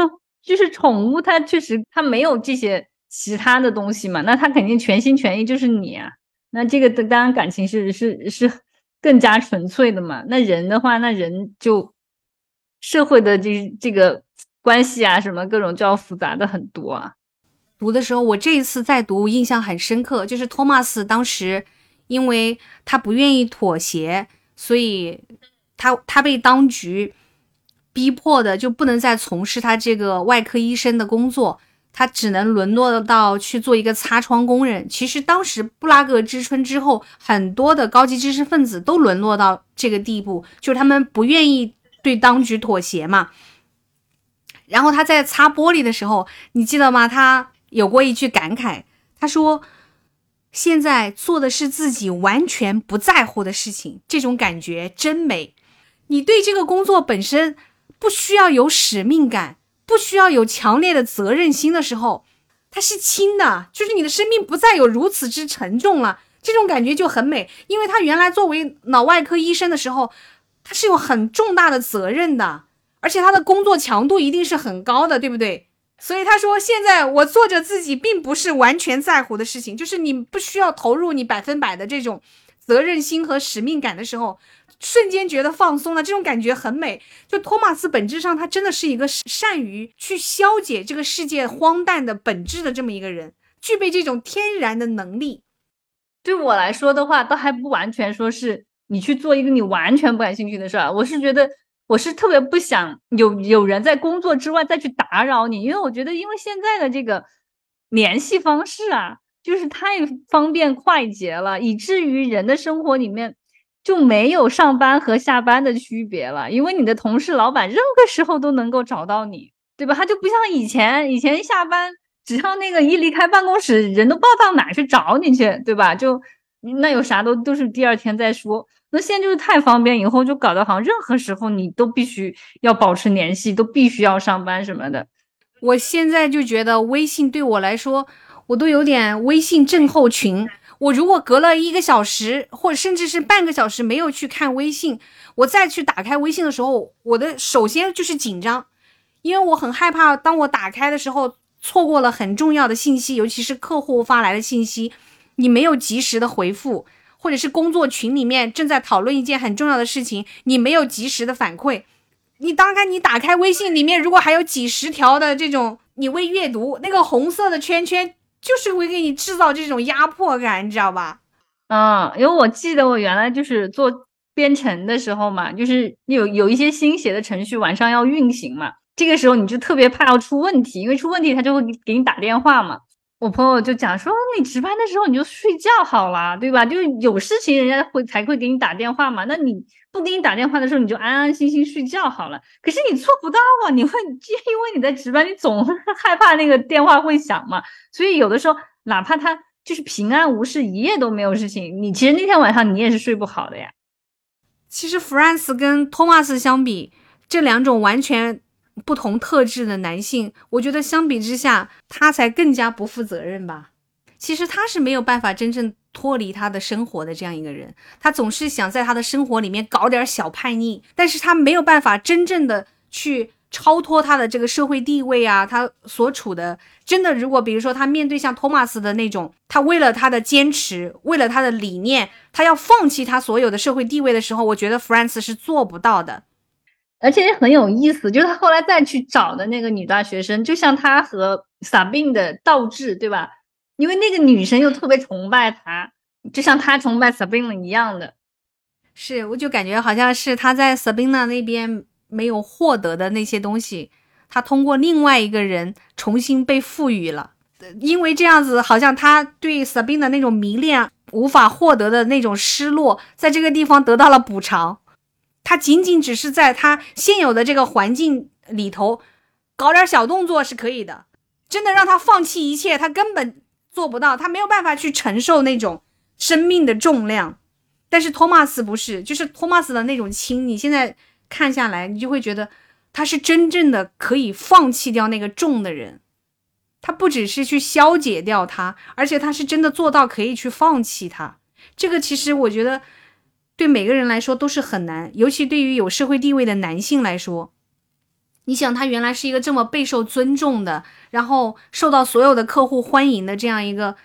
就是宠物它确实它没有这些其他的东西嘛，那它肯定全心全意就是你啊。那这个当然感情是是是更加纯粹的嘛。那人的话，那人就社会的这这个关系啊，什么各种就要复杂的很多啊。读的时候，我这一次再读，印象很深刻。就是托马斯当时，因为他不愿意妥协，所以他他被当局逼迫的就不能再从事他这个外科医生的工作，他只能沦落到去做一个擦窗工人。其实当时布拉格之春之后，很多的高级知识分子都沦落到这个地步，就是他们不愿意对当局妥协嘛。然后他在擦玻璃的时候，你记得吗？他。有过一句感慨，他说：“现在做的是自己完全不在乎的事情，这种感觉真美。你对这个工作本身不需要有使命感，不需要有强烈的责任心的时候，它是轻的，就是你的生命不再有如此之沉重了。这种感觉就很美，因为他原来作为脑外科医生的时候，他是有很重大的责任的，而且他的工作强度一定是很高的，对不对？”所以他说：“现在我做着自己并不是完全在乎的事情，就是你不需要投入你百分百的这种责任心和使命感的时候，瞬间觉得放松了，这种感觉很美。就托马斯本质上他真的是一个善于去消解这个世界荒诞的本质的这么一个人，具备这种天然的能力。对我来说的话，倒还不完全说是你去做一个你完全不感兴趣的事儿，我是觉得。”我是特别不想有有人在工作之外再去打扰你，因为我觉得，因为现在的这个联系方式啊，就是太方便快捷了，以至于人的生活里面就没有上班和下班的区别了。因为你的同事、老板任何时候都能够找到你，对吧？他就不像以前，以前下班只要那个一离开办公室，人都不知道到哪去找你去，对吧？就那有啥都都是第二天再说。那现在就是太方便，以后就搞得好像任何时候你都必须要保持联系，都必须要上班什么的。我现在就觉得微信对我来说，我都有点微信症候群。我如果隔了一个小时，或者甚至是半个小时没有去看微信，我再去打开微信的时候，我的首先就是紧张，因为我很害怕，当我打开的时候错过了很重要的信息，尤其是客户发来的信息，你没有及时的回复。或者是工作群里面正在讨论一件很重要的事情，你没有及时的反馈，你当开你打开微信里面，如果还有几十条的这种你未阅读，那个红色的圈圈就是会给你制造这种压迫感，你知道吧？嗯，因为我记得我原来就是做编程的时候嘛，就是有有一些新写的程序晚上要运行嘛，这个时候你就特别怕要出问题，因为出问题他就会给你打电话嘛。我朋友就讲说，你值班的时候你就睡觉好了，对吧？就有事情人家会才会给你打电话嘛。那你不给你打电话的时候，你就安安心心睡觉好了。可是你做不到啊，你会就因为你在值班，你总 <laughs> 害怕那个电话会响嘛。所以有的时候，哪怕他就是平安无事，一夜都没有事情，你其实那天晚上你也是睡不好的呀。其实弗兰斯跟托马斯相比，这两种完全。不同特质的男性，我觉得相比之下，他才更加不负责任吧。其实他是没有办法真正脱离他的生活的这样一个人，他总是想在他的生活里面搞点小叛逆，但是他没有办法真正的去超脱他的这个社会地位啊，他所处的真的，如果比如说他面对像托马斯的那种，他为了他的坚持，为了他的理念，他要放弃他所有的社会地位的时候，我觉得 f r a n c 是做不到的。而且也很有意思，就是他后来再去找的那个女大学生，就像他和 Sabine 的倒置，对吧？因为那个女生又特别崇拜他，就像他崇拜 Sabine 一样的。是，我就感觉好像是他在 Sabina 那边没有获得的那些东西，他通过另外一个人重新被赋予了。因为这样子，好像他对 Sabina 那种迷恋无法获得的那种失落，在这个地方得到了补偿。他仅仅只是在他现有的这个环境里头搞点小动作是可以的，真的让他放弃一切，他根本做不到，他没有办法去承受那种生命的重量。但是托马斯不是，就是托马斯的那种轻，你现在看下来，你就会觉得他是真正的可以放弃掉那个重的人，他不只是去消解掉他，而且他是真的做到可以去放弃他。这个其实我觉得。对每个人来说都是很难，尤其对于有社会地位的男性来说，你想他原来是一个这么备受尊重的，然后受到所有的客户欢迎的这样一个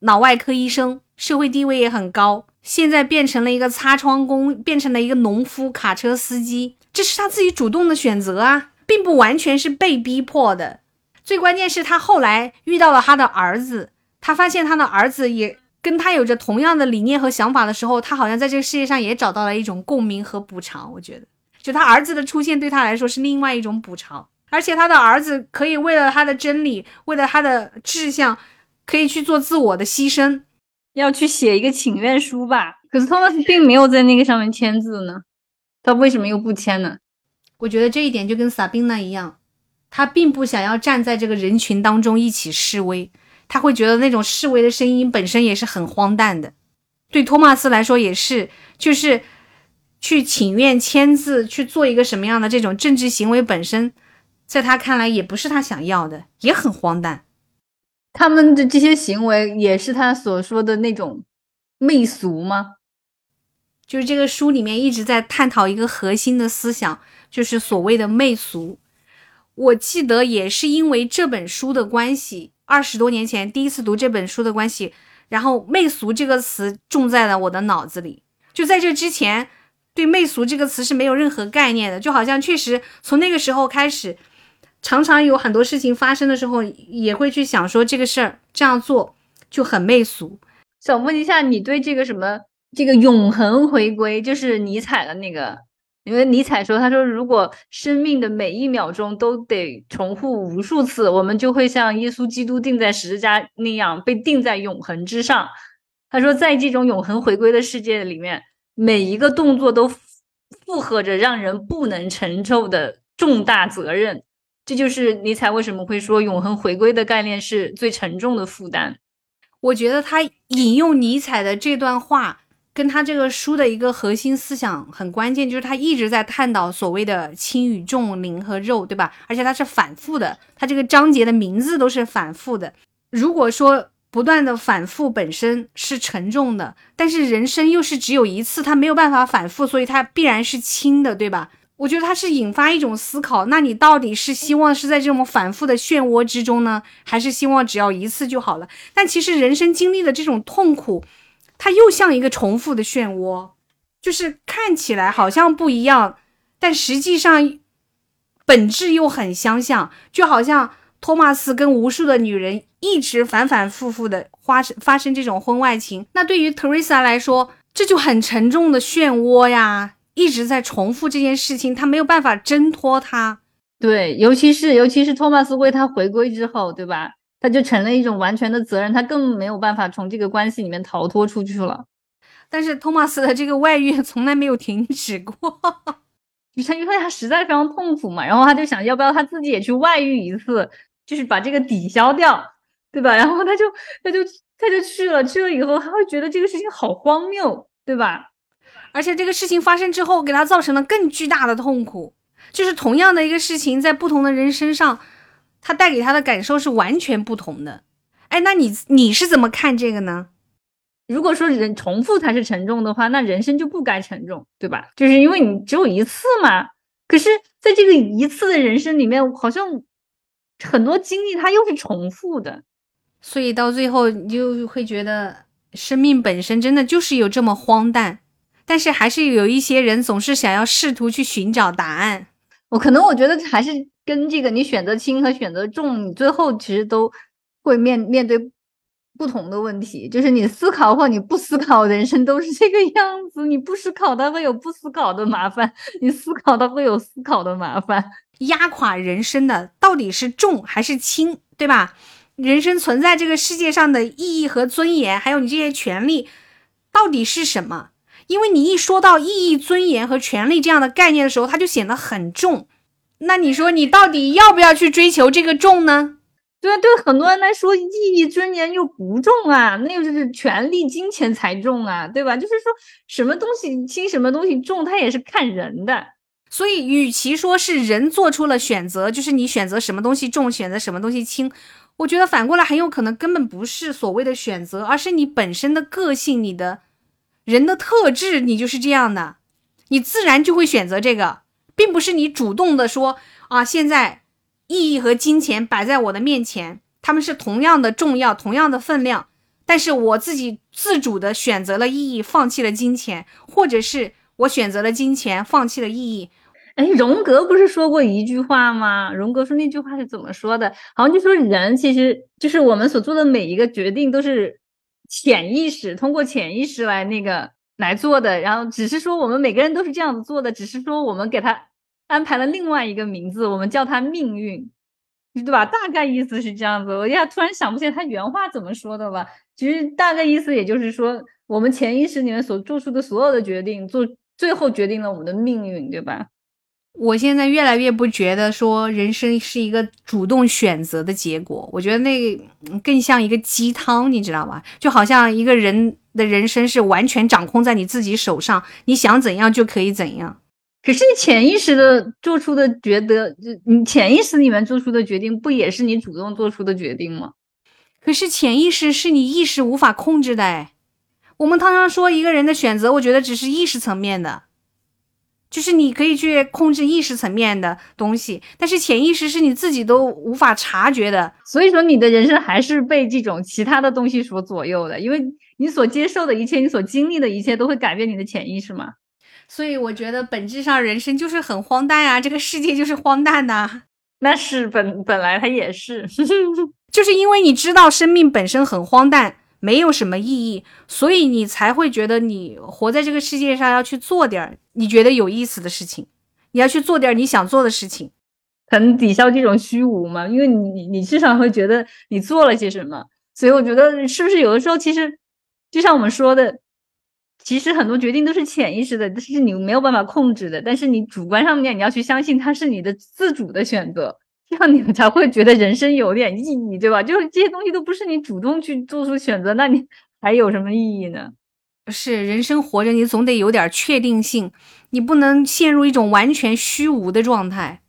脑外科医生，社会地位也很高，现在变成了一个擦窗工，变成了一个农夫、卡车司机，这是他自己主动的选择啊，并不完全是被逼迫的。最关键是他后来遇到了他的儿子，他发现他的儿子也。跟他有着同样的理念和想法的时候，他好像在这个世界上也找到了一种共鸣和补偿。我觉得，就他儿子的出现对他来说是另外一种补偿，而且他的儿子可以为了他的真理，为了他的志向，可以去做自我的牺牲，要去写一个请愿书吧。可是托马斯并没有在那个上面签字呢，他为什么又不签呢？我觉得这一点就跟萨宾娜一样，他并不想要站在这个人群当中一起示威。他会觉得那种示威的声音本身也是很荒诞的，对托马斯来说也是，就是去请愿签字去做一个什么样的这种政治行为本身，在他看来也不是他想要的，也很荒诞。他们的这些行为也是他所说的那种媚俗吗？就是这个书里面一直在探讨一个核心的思想，就是所谓的媚俗。我记得也是因为这本书的关系。二十多年前第一次读这本书的关系，然后“媚俗”这个词种在了我的脑子里。就在这之前，对“媚俗”这个词是没有任何概念的，就好像确实从那个时候开始，常常有很多事情发生的时候，也会去想说这个事儿这样做就很媚俗。想问一下，你对这个什么这个永恒回归，就是尼采的那个？因为尼采说：“他说，如果生命的每一秒钟都得重复无数次，我们就会像耶稣基督钉在十字架那样被钉在永恒之上。”他说，在这种永恒回归的世界里面，每一个动作都负荷着让人不能承受的重大责任。这就是尼采为什么会说永恒回归的概念是最沉重的负担。我觉得他引用尼采的这段话。跟他这个书的一个核心思想很关键，就是他一直在探讨所谓的轻与重、灵和肉，对吧？而且他是反复的，他这个章节的名字都是反复的。如果说不断的反复本身是沉重的，但是人生又是只有一次，他没有办法反复，所以它必然是轻的，对吧？我觉得它是引发一种思考，那你到底是希望是在这种反复的漩涡之中呢，还是希望只要一次就好了？但其实人生经历的这种痛苦。它又像一个重复的漩涡，就是看起来好像不一样，但实际上本质又很相像。就好像托马斯跟无数的女人一直反反复复的发生发生这种婚外情，那对于 Teresa 来说，这就很沉重的漩涡呀，一直在重复这件事情，他没有办法挣脱它。对，尤其是尤其是托马斯为他回归之后，对吧？他就成了一种完全的责任，他更没有办法从这个关系里面逃脱出去了。但是托马斯的这个外遇 <laughs> 从来没有停止过，<laughs> 就他因为他实在非常痛苦嘛，然后他就想要不要他自己也去外遇一次，就是把这个抵消掉，对吧？然后他就他就他就去了，去了以后他会觉得这个事情好荒谬，对吧？而且这个事情发生之后，给他造成了更巨大的痛苦，就是同样的一个事情在不同的人身上。他带给他的感受是完全不同的，哎，那你你是怎么看这个呢？如果说人重复才是沉重的话，那人生就不该沉重，对吧？就是因为你只有一次嘛，可是在这个一次的人生里面，好像很多经历它又是重复的，所以到最后你就会觉得生命本身真的就是有这么荒诞。但是还是有一些人总是想要试图去寻找答案。我可能我觉得还是跟这个你选择轻和选择重，你最后其实都会面面对不同的问题。就是你思考或你不思考，人生都是这个样子。你不思考，它会有不思考的麻烦；你思考，它会有思考的麻烦。压垮人生的到底是重还是轻，对吧？人生存在这个世界上的意义和尊严，还有你这些权利，到底是什么？因为你一说到意义、尊严和权利这样的概念的时候，它就显得很重。那你说你到底要不要去追求这个重呢？对啊，对很多人来说，意义、尊严又不重啊，那又是权力、金钱才重啊，对吧？就是说什么东西轻，什么东西重，它也是看人的。所以，与其说是人做出了选择，就是你选择什么东西重，选择什么东西轻，我觉得反过来很有可能根本不是所谓的选择，而是你本身的个性，你的。人的特质，你就是这样的，你自然就会选择这个，并不是你主动的说啊，现在意义和金钱摆在我的面前，他们是同样的重要，同样的分量，但是我自己自主的选择了意义，放弃了金钱，或者是我选择了金钱，放弃了意义。哎，荣格不是说过一句话吗？荣格说那句话是怎么说的？好像就说人其实就是我们所做的每一个决定都是。潜意识通过潜意识来那个来做的，然后只是说我们每个人都是这样子做的，只是说我们给他安排了另外一个名字，我们叫他命运，对吧？大概意思是这样子。我一下突然想不起来他原话怎么说的了。其实大概意思也就是说，我们潜意识里面所做出的所有的决定，做最后决定了我们的命运，对吧？我现在越来越不觉得说人生是一个主动选择的结果，我觉得那更像一个鸡汤，你知道吧？就好像一个人的人生是完全掌控在你自己手上，你想怎样就可以怎样。可是你潜意识的做出的觉得，你潜意识里面做出的决定，不也是你主动做出的决定吗？可是潜意识是你意识无法控制的哎。我们常常说一个人的选择，我觉得只是意识层面的。就是你可以去控制意识层面的东西，但是潜意识是你自己都无法察觉的。所以说，你的人生还是被这种其他的东西所左右的，因为你所接受的一切，你所经历的一切，都会改变你的潜意识嘛。所以我觉得本质上人生就是很荒诞啊，这个世界就是荒诞的。那是本本来它也是，<laughs> 就是因为你知道生命本身很荒诞。没有什么意义，所以你才会觉得你活在这个世界上要去做点你觉得有意思的事情，你要去做点你想做的事情，可能抵消这种虚无嘛。因为你你至少会觉得你做了些什么，所以我觉得是不是有的时候其实就像我们说的，其实很多决定都是潜意识的，但是你没有办法控制的，但是你主观上面你要去相信它是你的自主的选择。这样你们才会觉得人生有点意义，对吧？<laughs> 就是这些东西都不是你主动去做出选择，那你还有什么意义呢？是人生活着，你总得有点确定性，你不能陷入一种完全虚无的状态。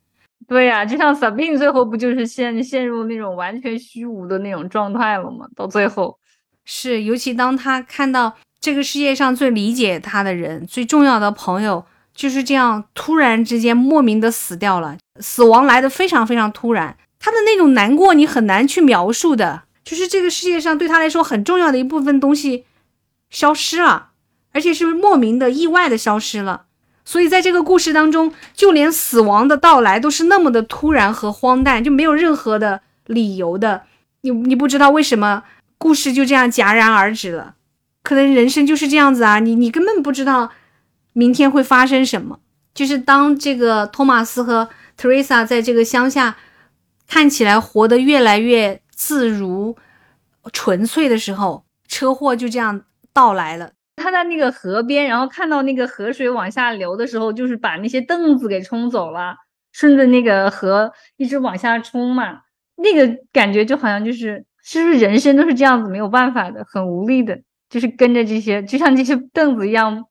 对呀，就像 Sabine 最后不就是陷陷入那种完全虚无的那种状态了吗？到最后，是尤其当他看到这个世界上最理解他的人、最重要的朋友。就是这样，突然之间莫名的死掉了，死亡来的非常非常突然，他的那种难过你很难去描述的，就是这个世界上对他来说很重要的一部分东西消失了，而且是莫名的意外的消失了。所以在这个故事当中，就连死亡的到来都是那么的突然和荒诞，就没有任何的理由的，你你不知道为什么故事就这样戛然而止了，可能人生就是这样子啊，你你根本不知道。明天会发生什么？就是当这个托马斯和特蕾莎在这个乡下看起来活得越来越自如、纯粹的时候，车祸就这样到来了。他在那个河边，然后看到那个河水往下流的时候，就是把那些凳子给冲走了，顺着那个河一直往下冲嘛。那个感觉就好像就是，是不是人生都是这样子，没有办法的，很无力的，就是跟着这些，就像这些凳子一样。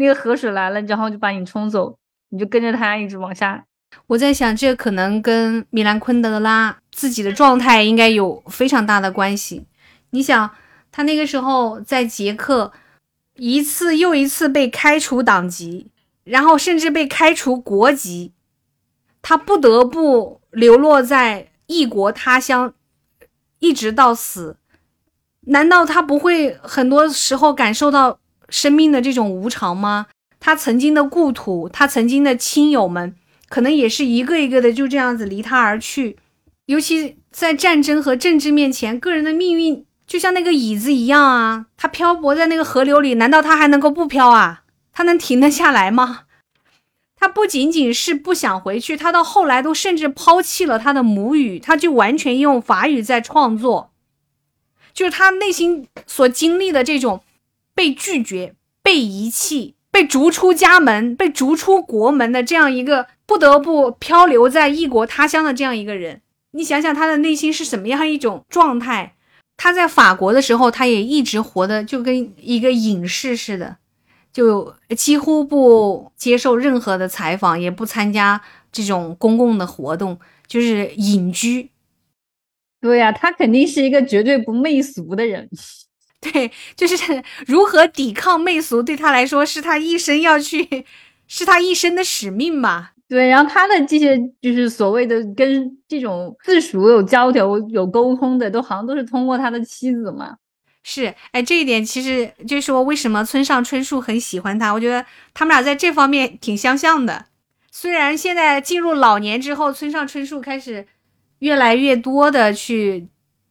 那个河水来了，然后就把你冲走，你就跟着它一直往下。我在想，这可能跟米兰昆德拉自己的状态应该有非常大的关系。你想，他那个时候在捷克，一次又一次被开除党籍，然后甚至被开除国籍，他不得不流落在异国他乡，一直到死。难道他不会很多时候感受到生命的这种无常吗？他曾经的故土，他曾经的亲友们，可能也是一个一个的就这样子离他而去。尤其在战争和政治面前，个人的命运就像那个椅子一样啊，他漂泊在那个河流里，难道他还能够不漂啊？他能停得下来吗？他不仅仅是不想回去，他到后来都甚至抛弃了他的母语，他就完全用法语在创作。就是他内心所经历的这种被拒绝、被遗弃、被逐出家门、被逐出国门的这样一个不得不漂流在异国他乡的这样一个人，你想想他的内心是什么样一种状态？他在法国的时候，他也一直活的就跟一个隐士似的，就几乎不接受任何的采访，也不参加这种公共的活动，就是隐居。对呀，他肯定是一个绝对不媚俗的人。<laughs> 对，就是如何抵抗媚俗，对他来说是他一生要去，是他一生的使命吧。对，然后他的这些就是所谓的跟这种自俗有交流、有沟通的，都好像都是通过他的妻子嘛。是，哎，这一点其实就是说，为什么村上春树很喜欢他？我觉得他们俩在这方面挺相像的。虽然现在进入老年之后，村上春树开始。越来越多的去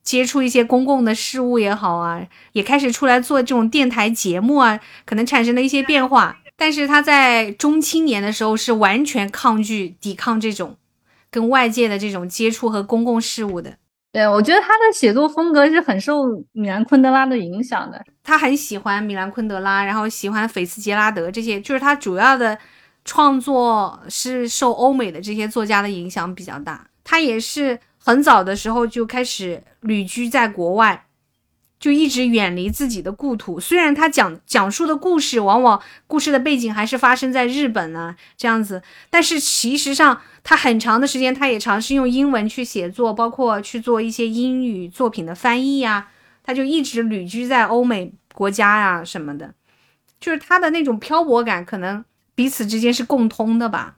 接触一些公共的事物也好啊，也开始出来做这种电台节目啊，可能产生了一些变化。但是他在中青年的时候是完全抗拒、抵抗这种跟外界的这种接触和公共事务的。对，我觉得他的写作风格是很受米兰昆德拉的影响的。他很喜欢米兰昆德拉，然后喜欢菲茨杰拉德这些，就是他主要的创作是受欧美的这些作家的影响比较大。他也是很早的时候就开始旅居在国外，就一直远离自己的故土。虽然他讲讲述的故事往往故事的背景还是发生在日本呢这样子，但是其实上他很长的时间他也尝试用英文去写作，包括去做一些英语作品的翻译呀。他就一直旅居在欧美国家呀什么的，就是他的那种漂泊感，可能彼此之间是共通的吧。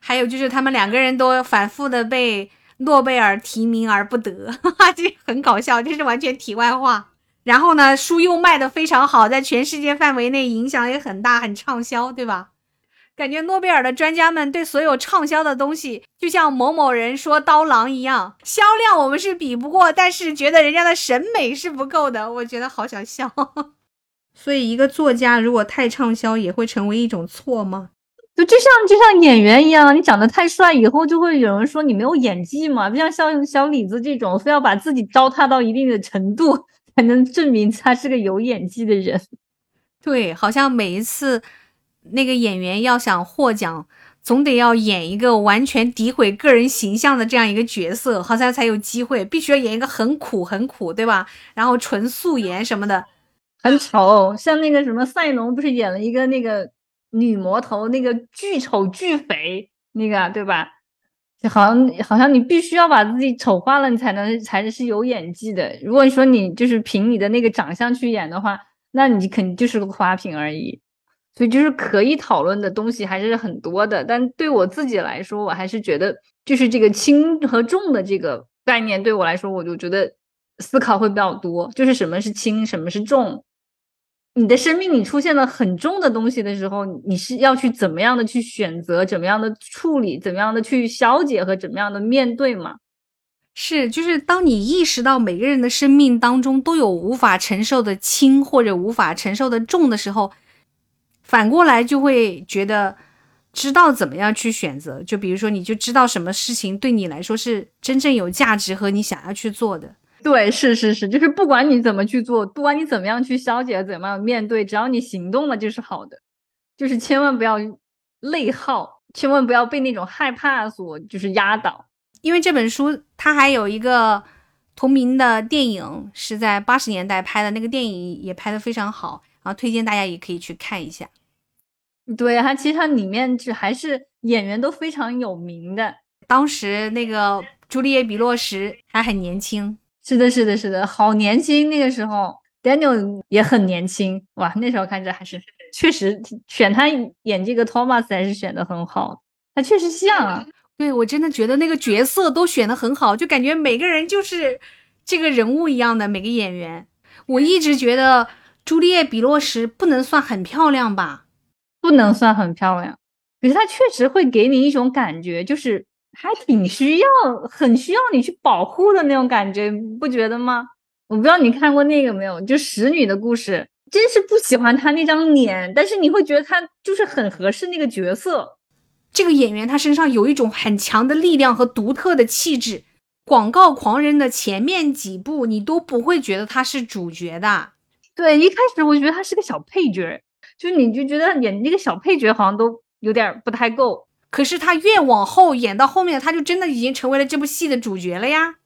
还有就是他们两个人都反复的被诺贝尔提名而不得，哈哈，这很搞笑，这是完全题外话。然后呢，书又卖的非常好，在全世界范围内影响也很大，很畅销，对吧？感觉诺贝尔的专家们对所有畅销的东西，就像某某人说刀郎一样，销量我们是比不过，但是觉得人家的审美是不够的，我觉得好想笑。<laughs> 所以，一个作家如果太畅销，也会成为一种错吗？就就像就像演员一样，你长得太帅，以后就会有人说你没有演技嘛。不像像小李子这种，非要把自己糟蹋到一定的程度，<laughs> 才能证明他是个有演技的人。对，好像每一次那个演员要想获奖，总得要演一个完全诋毁个人形象的这样一个角色，好像才有机会。必须要演一个很苦很苦，对吧？然后纯素颜什么的，很丑。像那个什么赛龙，不是演了一个那个。女魔头那个巨丑巨肥那个对吧？就好像好像你必须要把自己丑化了，你才能才是有演技的。如果说你就是凭你的那个长相去演的话，那你肯定就是个花瓶而已。所以就是可以讨论的东西还是很多的。但对我自己来说，我还是觉得就是这个轻和重的这个概念对我来说，我就觉得思考会比较多。就是什么是轻，什么是重。你的生命里出现了很重的东西的时候，你是要去怎么样的去选择，怎么样的处理，怎么样的去消解和怎么样的面对吗？是，就是当你意识到每个人的生命当中都有无法承受的轻或者无法承受的重的时候，反过来就会觉得知道怎么样去选择。就比如说，你就知道什么事情对你来说是真正有价值和你想要去做的。对，是是是，就是不管你怎么去做，不管你怎么样去消解，怎么样面对，只要你行动了就是好的，就是千万不要内耗，千万不要被那种害怕所就是压倒。因为这本书它还有一个同名的电影，是在八十年代拍的，那个电影也拍得非常好，然后推荐大家也可以去看一下。对，它其实它里面就还是演员都非常有名的，当时那个朱丽叶·比洛什还很年轻。是的，是的，是的，好年轻。那个时候，Daniel 也很年轻，哇，那时候看着还是确实选他演这个 Thomas 还是选的很好，他确实像啊。对我真的觉得那个角色都选的很好，就感觉每个人就是这个人物一样的每个演员。我一直觉得朱丽叶·比洛什不能算很漂亮吧？不能算很漂亮，可是她确实会给你一种感觉，就是还挺需要、很需要你去保护的那种感觉，不觉得吗？我不知道你看过那个没有，就《使女的故事》，真是不喜欢她那张脸，但是你会觉得她就是很合适那个角色。这个演员他身上有一种很强的力量和独特的气质。广告狂人的前面几部你都不会觉得他是主角的。对，一开始我觉得他是个小配角，就你就觉得演那个小配角好像都有点不太够。可是他越往后演到后面，他就真的已经成为了这部戏的主角了呀。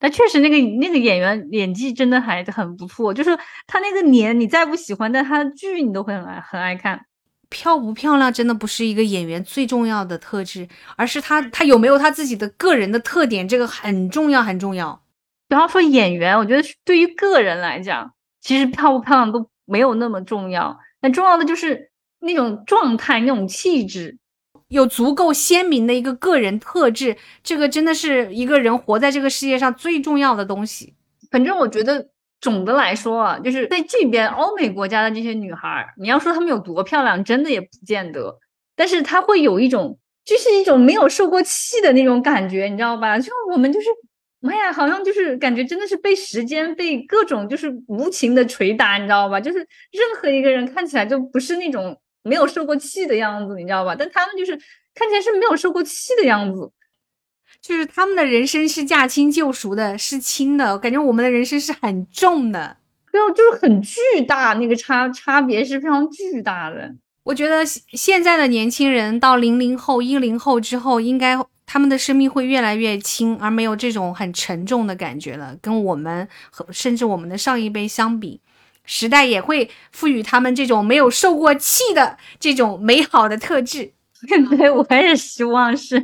那确实那个那个演员演技真的还很不错，就是他那个脸你再不喜欢，但他的剧你都会很爱很爱看。漂不漂亮真的不是一个演员最重要的特质，而是他他有没有他自己的个人的特点，这个很重要很重要。比方说演员，我觉得对于个人来讲，其实漂不漂亮都没有那么重要，但重要的就是那种状态、那种气质，有足够鲜明的一个个人特质，这个真的是一个人活在这个世界上最重要的东西。反正我觉得。总的来说啊，就是在这边欧美国家的这些女孩，你要说她们有多漂亮，真的也不见得。但是她会有一种，就是一种没有受过气的那种感觉，你知道吧？就我们就是，妈呀，好像就是感觉真的是被时间、被各种就是无情的捶打，你知道吧？就是任何一个人看起来就不是那种没有受过气的样子，你知道吧？但他们就是看起来是没有受过气的样子。就是他们的人生是驾轻就熟的，是轻的，感觉我们的人生是很重的，对，就是很巨大，那个差差别是非常巨大的。我觉得现在的年轻人到零零后、一零后之后，应该他们的生命会越来越轻，而没有这种很沉重的感觉了。跟我们和甚至我们的上一辈相比，时代也会赋予他们这种没有受过气的这种美好的特质。<laughs> 对，我也希望是。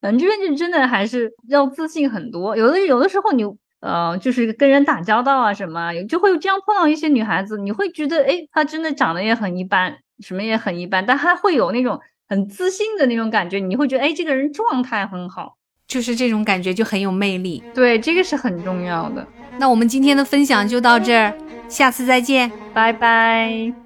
嗯，这边就真的还是要自信很多。有的有的时候你呃，就是跟人打交道啊什么，就会这样碰到一些女孩子，你会觉得哎，她真的长得也很一般，什么也很一般，但她会有那种很自信的那种感觉，你会觉得哎，这个人状态很好，就是这种感觉就很有魅力。对，这个是很重要的。那我们今天的分享就到这儿，下次再见，拜拜。